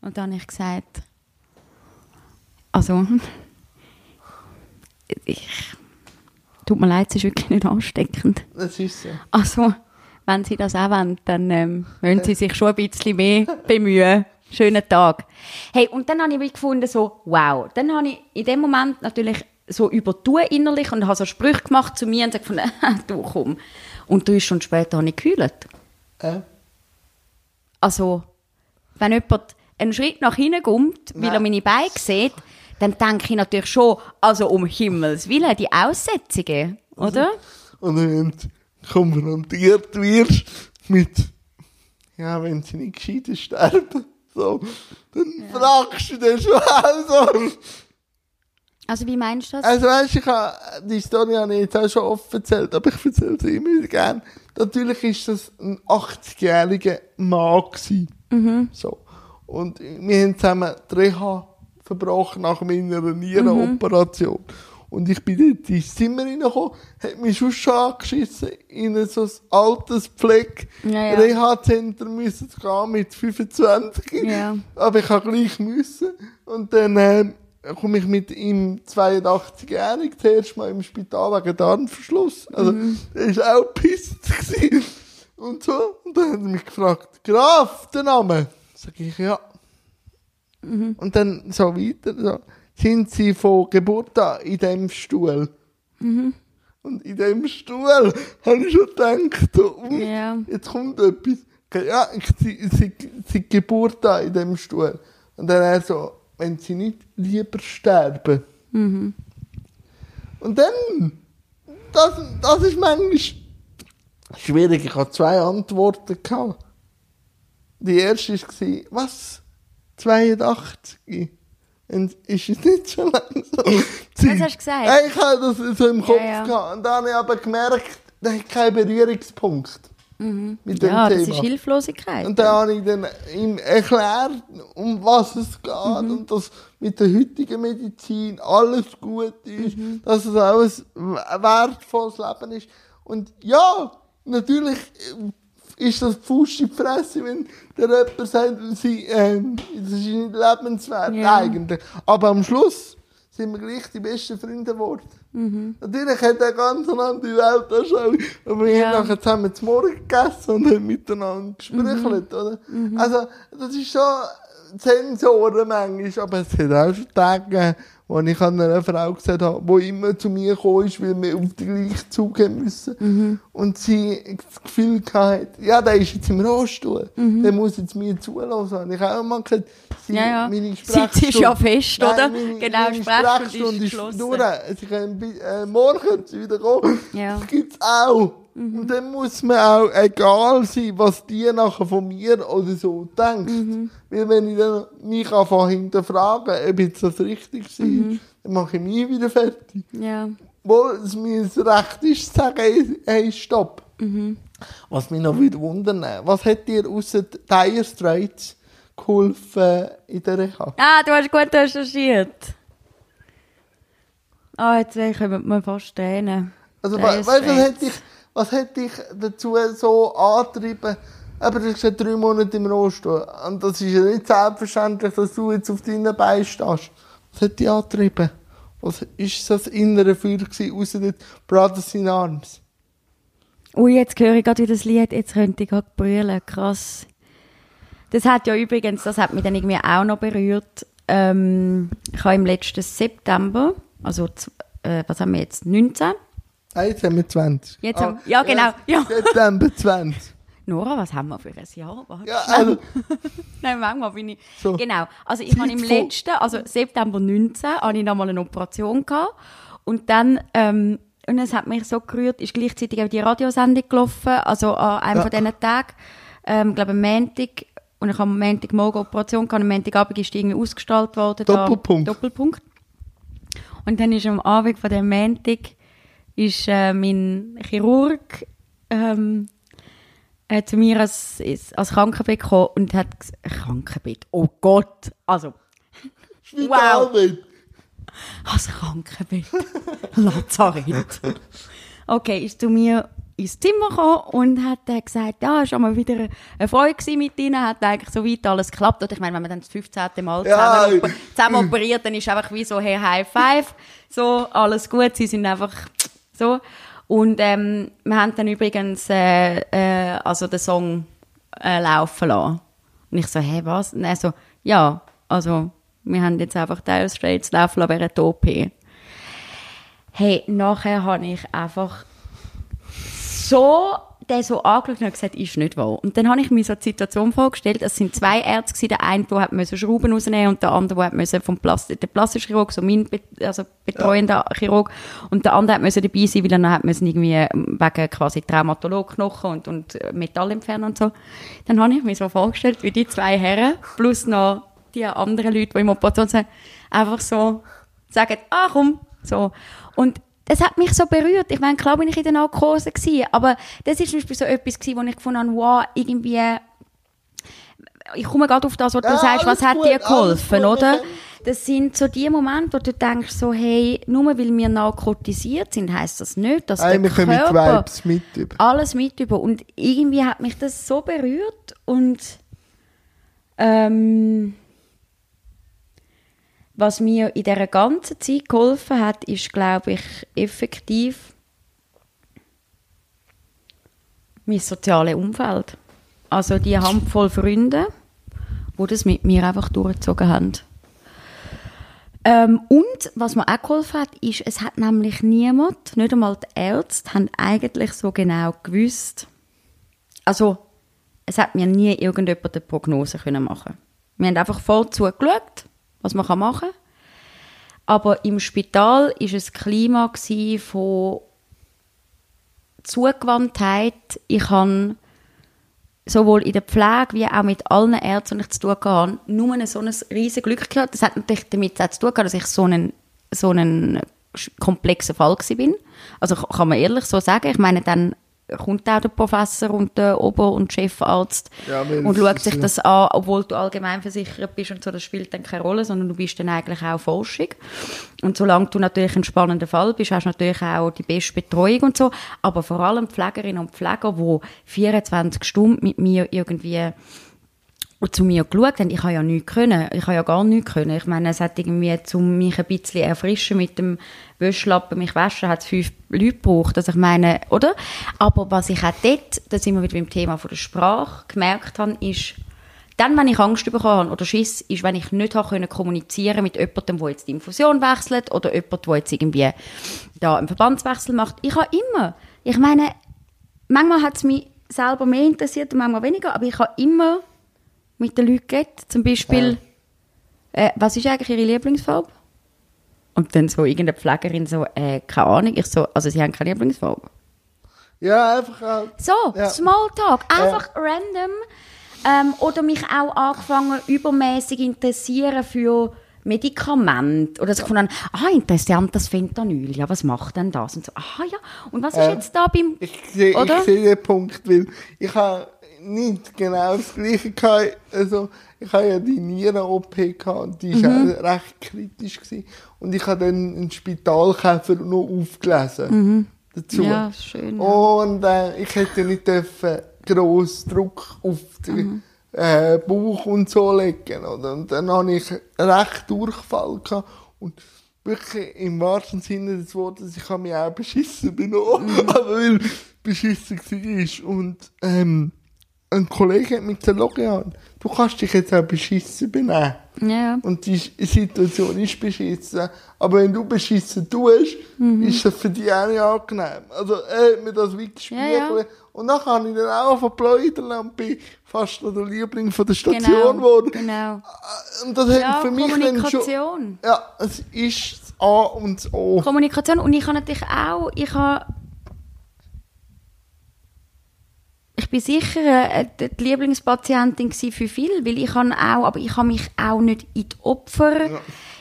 Und dann habe ich gesagt, also, ich, tut mir leid, es ist wirklich nicht ansteckend. Das ist so. Also, wenn Sie das auch wollen, dann ähm, müssen Sie sich schon ein bisschen mehr bemühen. Schönen Tag. Hey, und dann habe ich gefunden, so, wow. Dann habe ich in dem Moment natürlich so übertun innerlich und habe so Sprüche gemacht zu mir und gesagt, gefunden, du komm. Und drei Stunden später habe ich gekühlt. Äh? Also, wenn jemand einen Schritt nach hinten kommt, weil Nein. er meine Beine sieht, dann denke ich natürlich schon, also um Himmels Willen, die Aussetzungen, oder? Und wenn du konfrontiert wirst mit, ja, wenn sie nicht gescheiter sterben, so, dann fragst du dich schon auch so. Also wie meinst du das? Also weißt, ich habe, die Story habe ich jetzt auch schon oft erzählt, aber ich erzähle sie immer wieder gern. Natürlich ist das ein 80-jähriger Mann gewesen. So. Und wir haben zusammen Reha verbrochen nach meiner Nierenoperation. Und ich bin dort ins Zimmer reingekommen, hat mich schon schon angeschissen, in so ein altes Pflege Ja, ja. Reha-Zentrum müssen gehen mit 25. Ja. Aber ich habe gleich müssen. Und dann ähm, komme ich mit ihm 82-jährig zuerst mal im Spital wegen Darmverschluss. Also, der war auch pisst. Und so. Und dann hat er mich gefragt, Graf, der Name? Sag ich, ja. Und dann so weiter. So. Sind Sie von Geburt an in dem Stuhl? Und in dem Stuhl habe ich schon gedacht, so, hm, Ja. jetzt kommt etwas. Ja, ich, sie, sie, sie Geburt an in dem Stuhl. Und dann er so, wenn sie nicht lieber sterben. Und dann, das, das ist manchmal schwierig. Ich hatte zwei Antworten. Gehabt. Die erste war, was? 82? Und ist es nicht so lang so? Was hast du gesagt? Hey, ich habe das so im Kopf Ja, ja. gehabt. Und dann habe ich aber gemerkt, da hat keinen Berührungspunkt. Mit dem ja, Thema. das ist Hilflosigkeit. Und dann habe ich dann ihm erklärt, um was es geht und dass mit der heutigen Medizin alles gut ist, dass es auch ein wertvolles Leben ist. Und ja, natürlich ist das Fuß in die Fresse, wenn der jemand sagt, sie, ähm, das ist nicht lebenswert Ja. eigentlich. Aber am Schluss sind wir gleich die besten Freunde geworden. Natürlich hat er ganz eine andere Welt angeschaut, aber wir Ja. haben nachher zusammen zum Morgen gegessen und haben miteinander gesprochen, oder? Also, das ist schon Sensoren manchmal, aber es hat auch schon Tage gegeben, wo ich an einer Frau gesagt habe, die immer zu mir gekommen ist, weil wir auf den gleichen Zug haben müssen. Und sie das Gefühl hatte, ja, der ist jetzt im Rollstuhl, der muss jetzt mir zulassen. Ich habe auch mal gesagt, sie, Ja, ja. meine Sitz ist ja fest, Nein, oder? Meine, Genau, meine Sprechstunde Sprechstunde ist ist geschlossen. durch. Sie können äh, morgen wieder kommen. Ja. Das gibt's auch. Und dann muss man auch egal sein, was die nachher von mir oder so denkt. Weil wenn ich dann mich anfange hinterfragen, ob jetzt das richtig ist, dann mache ich mich wieder fertig. ja. Wo es mir das Recht ist, zu sagen, hey, stopp. Was mich noch wieder wundern, was hat dir außer Dire Straits geholfen in der Reha? Ah, du hast gut recherchiert. Ah, jetzt äh, kommen wir fast Tränen. Also, we weißt du, was hat dich, was hat dich dazu so angetrieben? Aber du gesagt, drei Monate im Rollstuhl. Und das ist ja nicht selbstverständlich, dass du jetzt auf deinen Beinen stehst. Was hat dich angetrieben? Was ist das innere Feuer gewesen, außer den Brothers in Arms? Ui, jetzt höre ich gerade wieder das Lied, jetzt könnte ich gerade brüllen, krass. Das hat ja übrigens, das hat mich dann irgendwie auch noch berührt. Ähm, ich habe im letzten September, also äh, was haben wir jetzt, 19? Ah, jetzt haben wir 20. Jetzt haben- ja, genau, ja. September 20. Nora, was haben wir für ein Jahr? Warte Ja, also, Nein, manchmal bin ich. So. Genau. Also ich habe im letzten, also September 19, habe ich nochmal eine Operation gehabt. Und dann, ähm, und es hat mich so gerührt, ist gleichzeitig auch die Radiosendung gelaufen, also an einem Ja. von diesen Tagen. ähm, glaube am Montag, und ich habe am Montagmorgen Operation gehabt, am Montagabend ist die irgendwie ausgestrahlt worden. da- Doppelpunkt. Doppelpunkt. Und dann ist am Abend von dem Montag ist äh, mein Chirurg ähm, äh, zu mir als, als Krankenbett gekommen und hat ges- Krankenbett, oh Gott, also Spitalbett. als Krankenbett, Lazarett. Okay, ist zu mir ins Zimmer gekommen und hat dann gesagt, ja, es war mal wieder eine Freude mit ihnen, hat eigentlich so weit alles geklappt. Und ich meine, wenn man dann das 15. Mal Ja. zusammen, oper- zusammen operiert, dann ist einfach wie so, hey, High Five, so, alles gut, sie sind einfach so. Und ähm, wir haben dann übrigens äh, äh, also den Song äh, laufen lassen. Und ich so, hä, was? Und er so, ja, also wir haben jetzt einfach Dire Straits laufen lassen während der OP. Hey, nachher habe ich einfach so der so angeschaut und gesagt, ist nicht wahr. Und dann habe ich mir so die Situation vorgestellt, es sind zwei Ärzte gewesen, der eine, der hat müssen Schrauben rausnehmen und der andere, der hat müssen vom Plastik, der plastische Chirurg, so mein be also betreuender Chirurg, und der andere hat müssen dabei sein, weil er hat müssen irgendwie ähm, wegen quasi Traumatologknochen und, und äh, Metall entfernen und so. Dann habe ich mir so vorgestellt, wie die zwei Herren plus noch die anderen Leute, die im Operation sind, einfach so sagen, ah komm, so. Und das hat mich so berührt. Ich meine, klar bin ich in der Narkose gewesen, aber das ist zum Beispiel so etwas gewesen, wo ich gefunden habe, wow, irgendwie, ich komme gerade auf das, was du Ja, sagst, was hat gut, dir geholfen, gut, oder? Das sind so die Momente, wo du denkst so, hey, nur weil wir narkotisiert sind, heißt das nicht, dass Nein, wir der mit Körper mit über. alles mit über. Und irgendwie hat mich das so berührt und ähm, was mir in dieser ganzen Zeit geholfen hat, ist, glaube ich, effektiv mein soziales Umfeld. Also die Handvoll Freunde, die das mit mir einfach durchgezogen haben. Ähm, und was mir auch geholfen hat, ist, es hat nämlich niemand, nicht einmal die Ärzte, haben eigentlich so genau gewusst. Also, es hat mir nie irgendjemand eine Prognose können machen Wir haben einfach voll zugeschaut, was man machen kann. Aber im Spital war es Klima gsi von Zugewandtheit. Ich habe sowohl in der Pflege wie auch mit allen Ärzten, die ich zu tun hatte, nur ein so ein riesiges Glück gehabt. Das hat natürlich damit zu tun dass ich so ein so ein komplexer Fall bin. Also kann man ehrlich so sagen. Ich meine, dann kommt auch der Professor und der Ober- und Chefarzt Ja, und schaut sich das an, obwohl du allgemein versichert bist und so, das spielt dann keine Rolle, sondern du bist dann eigentlich auch Forschung. Und solange du natürlich ein spannender Fall bist, hast du natürlich auch die beste Betreuung und so, aber vor allem Pflegerinnen und Pfleger, die 24 Stunden mit mir irgendwie und zu mir geschaut haben, ich habe ja nichts können. Ich habe ja gar nichts können. Ich meine, es hat irgendwie, um mich ein bisschen erfrischen mit dem Wäschlappen, mich waschen, hat es fünf Leute gebraucht. Also ich meine, oder? Aber was ich auch dort, da sind wir wieder beim Thema von der Sprache, gemerkt habe, ist, dann, wenn ich Angst bekommen oder Schiss, ist, wenn ich nicht habe kommunizieren mit jemandem, der jetzt die Infusion wechselt oder jemand, der jetzt irgendwie da einen Verbandswechsel macht. Ich habe immer, ich meine, manchmal hat es mich selber mehr interessiert und manchmal weniger, aber ich habe immer mit den Leuten geredet. Zum Beispiel, äh, was ist eigentlich ihre Lieblingsfarbe? Und dann so irgendeine Pflegerin so, äh, keine Ahnung. Ich so, also sie haben keine Lieblingsfarbe. Ja, einfach auch. So, Ja. Smalltalk, einfach random. Ähm, oder mich auch angefangen, übermäßig interessieren für Medikamente. Oder so gefunden, ah, interessant, das Fentanyl, ja, was macht denn das? Und so, ah ja, und was ist Äh, jetzt da beim... Ich sehe ich sehe den Punkt, weil ich habe nicht genau das Gleiche gehabt. Also, ich habe ja die Nieren-OP gehabt und die war Mhm. auch recht kritisch. Gewesen. Und ich habe dann einen Spitalkäfer noch aufgelesen. Dazu. Mhm. Ja, schön, ja. Und äh, ich hätte nicht dürfen gross Druck auf den Mhm. äh, Bauch und so legen. Oder? Und dann hatte ich recht Durchfall. Gehabt. Und wirklich im wahrsten Sinne des Wortes, ich habe mich auch beschissen benommen, Mhm. aber weil beschissen war. Und ähm, ein Kollege hat mir gesagt, du kannst dich jetzt auch beschissen benehmen. Ja, Und die Situation ist beschissen. Aber wenn du beschissen tust, Mhm. ist das für dich auch nicht angenehm. Also, er hat mir das wie. Ja, ja. Und dann kann ich dann auch verpläudern und bin fast noch der Liebling von der Station genau. geworden. genau. Und das hat Ja, für mich dann schon... Kommunikation. Ja, es ist das A und das O. Kommunikation und ich habe natürlich auch, ich habe, ich bin sicher äh, die Lieblingspatientin für viel, weil ich auch, aber ich habe mich auch nicht in die Opfer,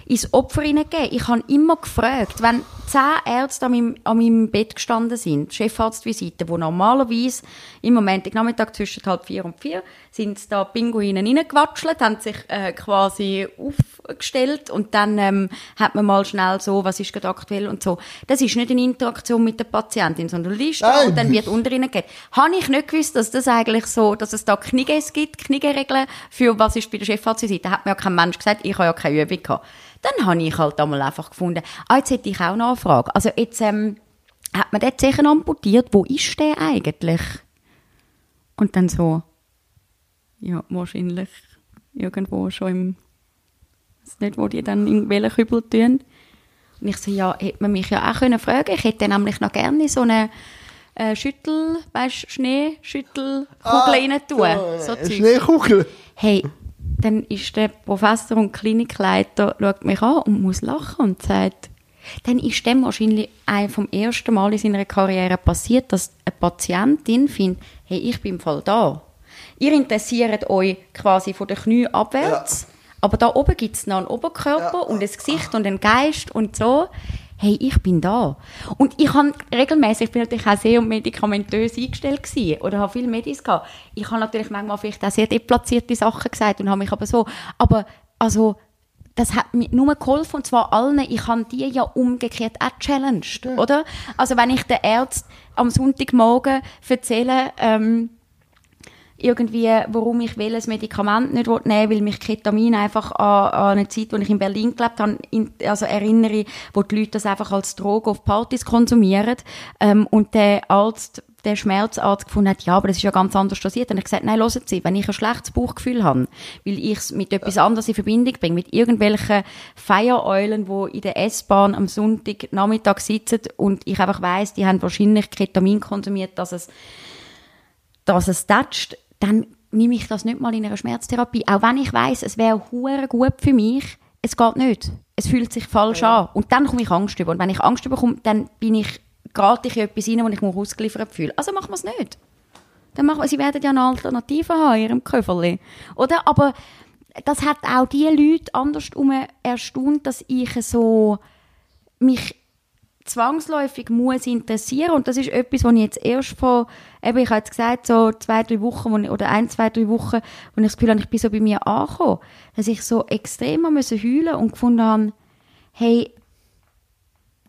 ins Opfer hineingegeben. Ich habe immer gefragt, wenn zehn Ärzte an meinem, an meinem Bett gestanden sind, Chefarztvisite, wo normalerweise im Moment, Nachmittag zwischen halb vier und vier, sind da Pinguine reingewatschelt, haben sich äh, quasi aufgestellt und dann ähm, hat man mal schnell so, was ist gerade aktuell und so. Das ist nicht eine Interaktion mit der Patientin, sondern du liest da und dann wird unter ihnen gegeben. Habe ich nicht gewusst, dass das eigentlich so, dass es da Kniges gibt, Knigeregeln für was ist bei der Chefarztvisite. Hat mir ja kein Mensch gesagt, ich habe ja keine Übung gehabt. Dann habe ich halt einmal einfach gefunden, ah, jetzt hätte ich auch noch eine Frage. Also jetzt ähm, hat man dort sicher amputiert, wo ist der eigentlich? Und dann so, ja, wahrscheinlich irgendwo schon im, weiß nicht, wo die dann in welchen Kübel tun. Und ich so, ja, hätte man mich ja auch können fragen. Ich hätte nämlich noch gerne so eine äh, Schüttel, weißt Schneeschüttelkugel rein tun. So äh. Schneekugel. Hey, dann ist der Professor und Klinikleiter, schaut mich an und muss lachen und sagt, dann ist dem wahrscheinlich ein vom ersten Mal in seiner Karriere passiert, dass eine Patientin findet, hey, ich bin im Fall da. Ihr interessiert euch quasi von den Knien abwärts, aber da oben gibt es noch einen Oberkörper und ein Gesicht und einen Geist und so. Hey, ich bin da. Und ich habe regelmäßig, ich bin natürlich auch sehr medikamentös eingestellt gewesen, oder habe viele Medis gehabt. Ich habe natürlich manchmal vielleicht auch sehr deplatzierte Sachen gesagt und habe mich aber so, aber also das hat mir nur geholfen, und zwar allen. Ich habe die ja umgekehrt auch challenged, oder? Also wenn ich den Ärzten am Sonntagmorgen erzähle, ähm, irgendwie, warum ich welches Medikament nicht will nehmen weil mich Ketamin einfach an, an eine Zeit, wo ich in Berlin gelebt habe, in, also erinnere, wo die Leute das einfach als Droge auf Partys konsumieren. Ähm, und der Arzt, der Schmerzarzt gefunden hat, ja, aber das ist ja ganz anders dosiert. Und ich gesagt, nein, hören Sie, wenn ich ein schlechtes Bauchgefühl habe, weil ich es mit etwas anderes in Verbindung bringe, mit irgendwelchen Feiereulen, die in der S-Bahn am Sonntagnachmittag sitzen und ich einfach weiss, die haben wahrscheinlich Ketamin konsumiert, dass es dass es tätscht, dann nehme ich das nicht mal in einer Schmerztherapie. Auch wenn ich weiß, es wäre hure gut für mich, es geht nicht. Es fühlt sich falsch an. Und dann komme ich Angst über. Und wenn ich Angst bekomme, dann bin ich, gerate ich in etwas rein, wo ich mich ausgeliefert fühle. Also machen wir es nicht. Dann machen wir, sie werden ja eine Alternative haben in ihrem Köfferli. Oder? Aber das hat auch die Leute andersrum erstaunt, dass ich so mich zwangsläufig muss interessieren und das ist etwas, was ich jetzt erst vor, eben ich habe jetzt gesagt, so zwei, drei Wochen wo ich, oder ein, zwei, drei Wochen, wo ich das Gefühl habe, ich bin so bei mir angekommen, dass ich so extrem heulen und gefunden habe, hey,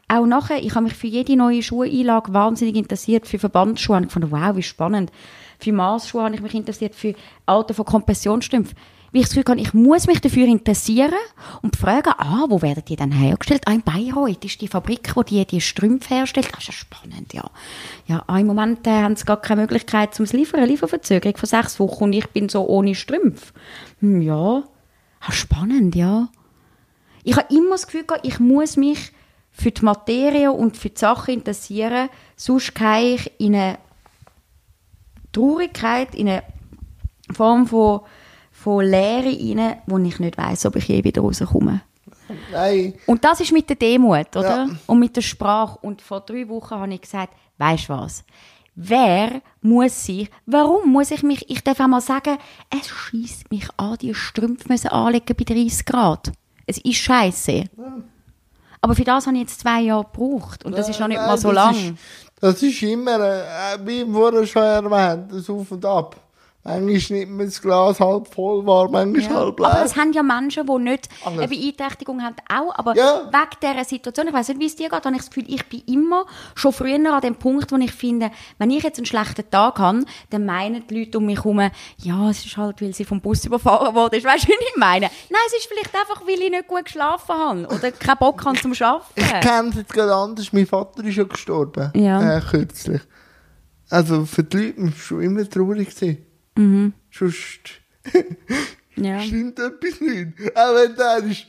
auch nachher, ich habe mich für jede neue Schuheinlage wahnsinnig interessiert, für Verbandsschuhe habe ich gefunden, wow, wie spannend. Für Maßschuhe habe ich mich interessiert, für Alter von Kompressionsstrümpfen. Wie ich das Gefühl habe, ich muss mich dafür interessieren und fragen, ah, wo werden die denn hergestellt? Ah, in Bayreuth ist die Fabrik, wo die die Strümpfe herstellt. Das ist ja spannend, ja. Ja, ah, im Moment äh, haben sie gar keine Möglichkeit zum Liefern, Lieferverzögerung von sechs Wochen und ich bin so ohne Strümpfe. Hm, ja, ah, spannend, ja. Ich habe immer das Gefühl gehabt, ich muss mich für die Materie und für die Sache interessieren, sonst gehe ich in eine Traurigkeit, in eine Form von, von Leere rein, wo ich nicht weiß, ob ich je wieder rauskomme. Nein. Und das ist mit der Demut, oder? Ja. Und mit der Sprache. Und vor drei Wochen habe ich gesagt, weißt du was? Wer muss sich, warum muss ich mich, ich darf auch mal sagen, es schießt mich an, die Strümpfe müssen anlegen bei 30 Grad. Es ist scheiße. Aber für das habe ich jetzt zwei Jahre gebraucht. Und das ist noch nicht Nein, mal so das lang. Ist, das ist immer, äh, wie vorher schon erwähnt, das Auf und Ab. Manchmal nimmt man das Glas halb voll war, manchmal Ja. halb Aber leer. es haben ja Menschen, die nicht Alles. eine Beeinträchtigung haben, auch. Aber Ja. wegen dieser Situation, ich weiß nicht, wie es dir geht, habe ich das Gefühl, ich bin immer schon früher an dem Punkt, wo ich finde, wenn ich jetzt einen schlechten Tag habe, dann meinen die Leute um mich herum, ja, es ist halt, weil sie vom Bus überfahren worden ist. Weißt du, wie ich meine? Nein, es ist vielleicht einfach, weil ich nicht gut geschlafen habe oder keinen Bock habe zum Arbeiten. Ich kenne es jetzt gerade anders. Mein Vater ist ja gestorben. Ja. Äh, kürzlich. Also für die Leute war es schon immer traurig. Gewesen. Mhm. Sonst Ja. stimmt etwas nicht. Auch wenn der ist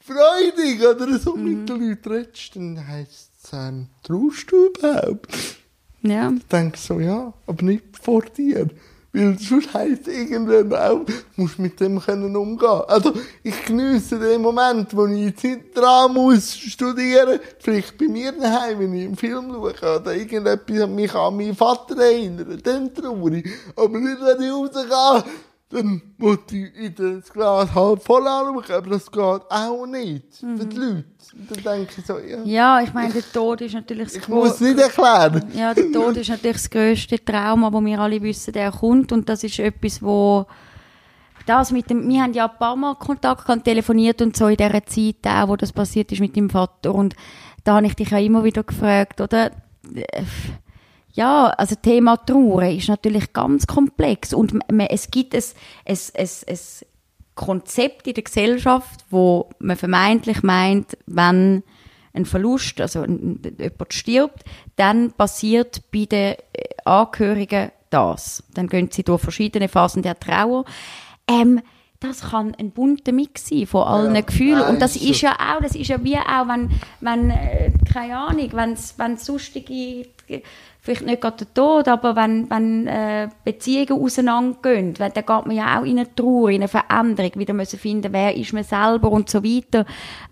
freudig oder so Mhm. mit den Leuten redest, dann heisst es, ähm, traust du überhaupt? ja. Ich denke so, ja, aber nicht vor dir. Weil sonst heisst irgendwann auch, musst mit dem können umgehen. Also, ich geniesse den Moment, wo ich jetzt dran muss studieren, vielleicht bei mir daheim, wenn ich einen Film schaue, oder irgendetwas mich an meinen Vater erinnern, dann traurig. Aber nicht, wenn ich rausgehe, dann muss ich in das Glas halb voll anschauen, aber das geht auch nicht für die Leute. Und dann denke ich so, ja, Ja, ich meine, der Tod ist natürlich das ich muss es nicht erklären. Ja, der Tod ist natürlich das grösste Trauma, wo wir alle wissen, der kommt. Und das ist etwas, wo das mit dem, wir haben ja ein paar Mal Kontakt gehabt, telefoniert und so in dieser Zeit auch, wo das passiert ist mit dem Vater. Und da habe ich dich ja immer wieder gefragt, oder? Ja, also Thema Trauer ist natürlich ganz komplex und es gibt ein, ein, ein, ein Konzept in der Gesellschaft, wo man vermeintlich meint, wenn ein Verlust, also jemand stirbt, dann passiert bei den äh, Angehörigen das. Dann gehen sie durch verschiedene Phasen der Trauer. Ähm, das kann ein bunter Mix sein von allen Ja, Gefühlen. nein, Und das ist ja auch, das ist ja wie auch, wenn, wenn äh, keine Ahnung, wenn's, wenn sonstige, vielleicht nicht gerade der Tod, aber wenn, wenn äh, Beziehungen auseinandergehen, dann geht man ja auch in eine Trauer, in eine Veränderung, wieder müssen finden, wer ist man selber und so weiter.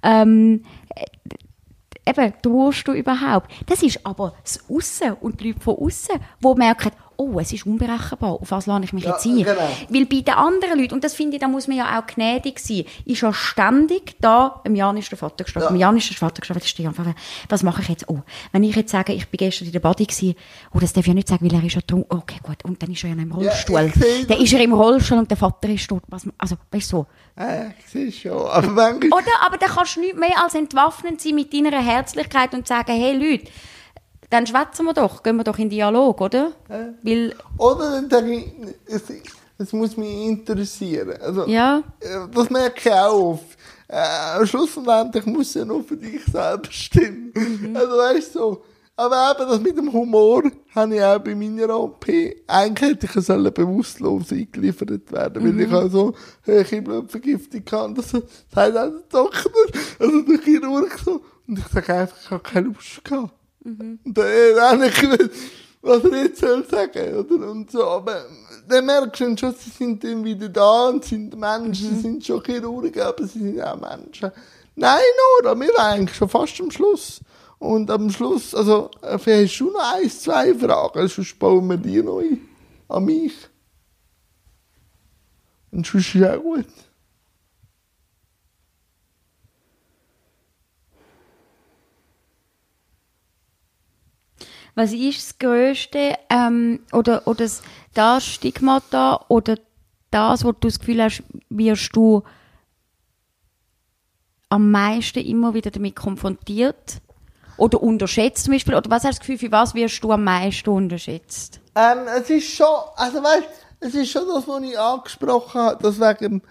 Ähm, äh, eben, trauerst du überhaupt? Das ist aber das Aussen und die Leute von außen, die merken, oh, es ist unberechenbar, auf was lasse ich mich Ja, jetzt ein? genau. Weil bei den anderen Leuten, und das finde ich, da muss man ja auch gnädig sein, ist ja ständig da, im Jan ist der Vater gestorben, Ja. im Jan ist der Vater gestorben, das ist der Jan. Was mache ich jetzt? Oh, wenn ich jetzt sage, ich bin gestern in der Body gewesen, oh, das darf ich ja nicht sagen, weil er ist ja trunken. Okay, gut, und dann ist er ja im Rollstuhl. ich sehe dann ist er im Rollstuhl und der Vater ist tot. Also, weißt du, so. Ja, ich sehe schon. Aber manchmal, Oder, aber dann kannst du nicht mehr als entwaffnend sein mit deiner Herzlichkeit und sagen, hey Leute, dann schwätzen wir doch, gehen wir doch in Dialog, oder? Weil, oder dann denke ich, es, es muss mich interessieren. Also, ja, äh, das merke ich auch oft. Äh, schlussendlich muss ja nur für dich selber stimmen. Also weißt du, so. Aber eben das mit dem Humor habe ich auch bei meiner OP. Eigentlich hätte ich sollen bewusstlos eingeliefert werden, weil ich auch so hohe Blutvergiftung hatte. Das sagt auch der Doktor, also der Chirurg so. Und ich sage einfach, ich habe keine Lust gehabt. Und dann habe ich gewusst, was er jetzt soll sagen, oder? Und so, aber dann merkst du schon, sie sind dann wieder da und sind Menschen, sie sind schon Chirurgen, aber sie sind auch Menschen. Nein, Nora, wir waren eigentlich schon fast am Schluss. Und am Schluss, also, äh, hast du noch ein, zwei Fragen, sonst bauen wir die noch ein. An mich. Und sonst ist auch gut. Was ist das Größte, ähm, oder, oder das, das Stigmata, oder das, wo du das Gefühl hast, wirst du am meisten immer wieder damit konfrontiert? Oder unterschätzt zum Beispiel? Oder was hast du das Gefühl, für was wirst du am meisten unterschätzt? Ähm, es ist schon, also weißt, es ist schon das, was ich angesprochen habe, das wegen dem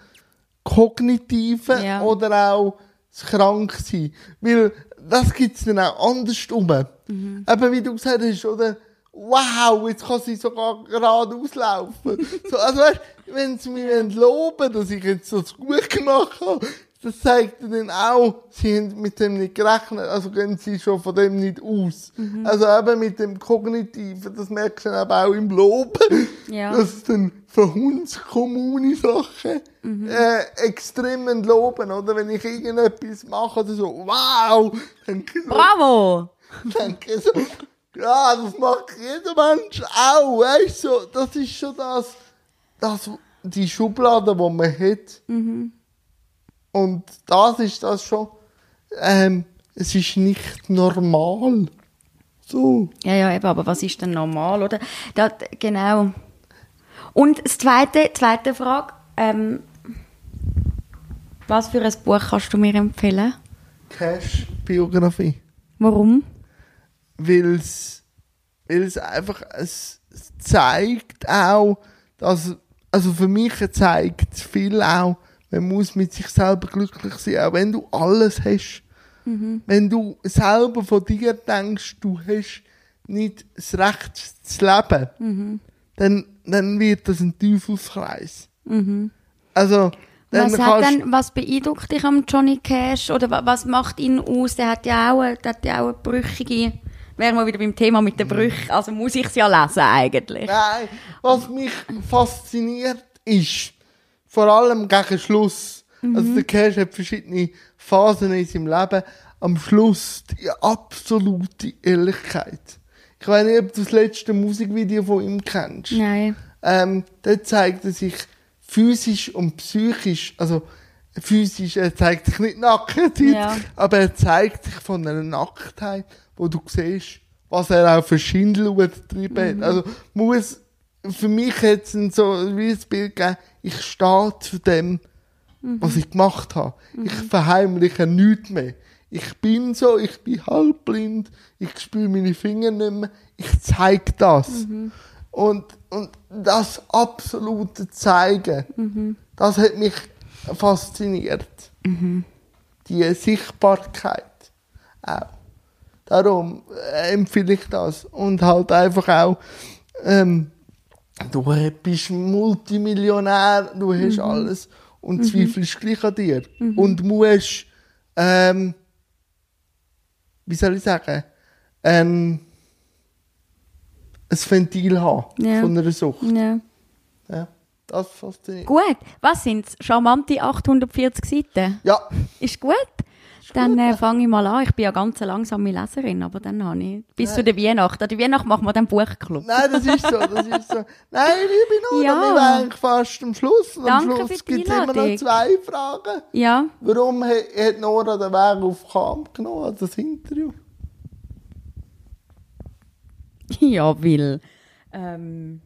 Kognitiven Ja. oder auch das Kranksein. Weil das gibt es dann auch andersrum. Mhm. Eben wie du gesagt hast, oder wow, jetzt kann sie sogar geradeaus laufen. so, also weißt, wenn sie mich loben, dass ich jetzt so gut gemacht habe, das zeigt ihnen auch, sie haben mit dem nicht gerechnet, also gehen sie schon von dem nicht aus. Mhm. Also eben mit dem Kognitiven, das merkst du eben auch im Loben, Ja. dass es dann für uns kommune Sachen Mhm. äh, extrem entloben, oder? Wenn ich irgendetwas mache oder so, wow, dann Bravo! denke so, ja, das macht jeder Mensch auch, weißt du, so, das ist schon das, das die Schublade, die man hat. Und das ist das schon, ähm, es ist nicht normal. So. Ja, ja, eben, aber was ist denn normal, oder? Da, genau. Und das zweite, zweite Frage, ähm, was für ein Buch kannst du mir empfehlen? Cash-Biografie. Warum? Weil es, weil es einfach, es, es zeigt auch, dass, also für mich zeigt es viel auch, man muss mit sich selber glücklich sein, auch wenn du alles hast. Wenn du selber von dir denkst, du hast nicht das Recht zu leben, dann, dann wird das ein Teufelskreis. Also, dann Was, hat denn, was beeindruckt dich am Johnny Cash? Oder wa- was macht ihn aus? Der hat ja auch, der hat ja auch eine brüchige wären wir wieder beim Thema mit den Brüchen. Also muss ich es ja lesen eigentlich. Nein, was mich fasziniert ist, vor allem gegen Schluss, also der Cash hat verschiedene Phasen in seinem Leben, am Schluss die absolute Ehrlichkeit. Ich weiß nicht, ob du das letzte Musikvideo von ihm kennst. Nein. Ähm, dort zeigt er sich physisch und psychisch, also physisch, er zeigt sich nicht nackt, Ja. aber er zeigt sich von einer Nacktheit, wo du siehst, was er auch für Schindluder drin hat. Also muss, für mich jetzt ein so wie ein Bild geben, ich stehe zu dem, was ich gemacht habe. Ich verheimliche nichts mehr. Ich bin so, ich bin halbblind, ich spüre meine Finger nicht mehr, ich zeige das. Und, und das absolute Zeigen, das hat mich fasziniert. Die Sichtbarkeit auch. Darum äh, empfehle ich das. Und halt einfach auch, ähm, du bist Multimillionär, du hast alles und zweifelst gleich an dir. Und musst, ähm, wie soll ich sagen, ähm, ein Ventil haben Ja. von einer Sucht. Ja. Ja, das fasziniert. Gut, was sind Charmante 840 Seiten? Ja, Ist gut? Dann äh, fange ich mal an. Ich bin ja ganz eine langsame Leserin, aber dann habe ich bis zu der Weihnacht. An der Weihnacht machen wir dann Buchclub. nein, das ist so, das ist so. Nein, liebe Nora, Ja. wir waren eigentlich fast am Schluss. Und am Danke Schluss für die gibt es immer noch zwei Fragen. Ja. Warum ha- hat Nora den Weg auf Kamp genommen, an das Interview? Ja, weil ähm,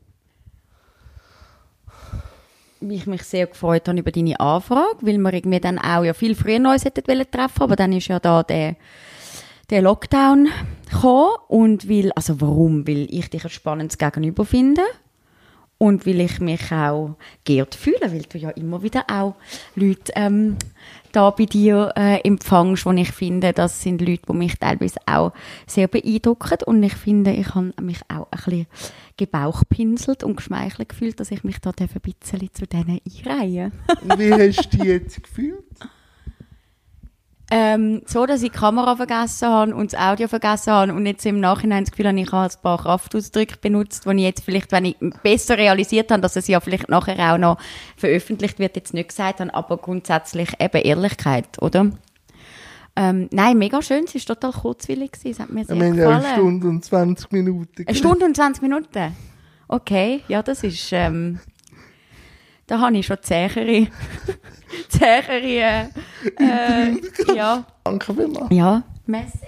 ich mich sehr gefreut habe über deine Anfrage, weil wir irgendwie dann auch ja viel früher uns hätten treffen, aber dann ist ja da der, der Lockdown gekommen und weil, also warum? Weil ich dich ein spannendes Gegenüber finde und weil ich mich auch geehrt fühle, weil du ja immer wieder auch Leute ähm, da bei dir äh, empfängst, wo ich finde, das sind Leute, die mich teilweise auch sehr beeindrucken und ich finde, ich habe mich auch ein bisschen gebauchpinselt und geschmeichelt gefühlt, dass ich mich da ein bisschen zu denen einreihe. Wie hast du dich jetzt gefühlt? Ähm, so, dass ich die Kamera vergessen habe und das Audio vergessen habe und jetzt im Nachhinein das Gefühl habe, ich habe ein paar Kraftausdrücke benutzt, die ich jetzt vielleicht, wenn ich besser realisiert habe, dass es ja vielleicht nachher auch noch veröffentlicht wird, jetzt nicht gesagt habe, aber grundsätzlich eben Ehrlichkeit, oder? Ähm, nein, mega schön, es war total kurzwillig, es hat mir sehr ja gefallen. eine Stunde und 20 Minuten. Eine Stunde und 20 Minuten? Okay, ja, das ist, ähm, da habe ich schon zähere, zähere, äh, äh, ja, Danke vielmals. ja, merci.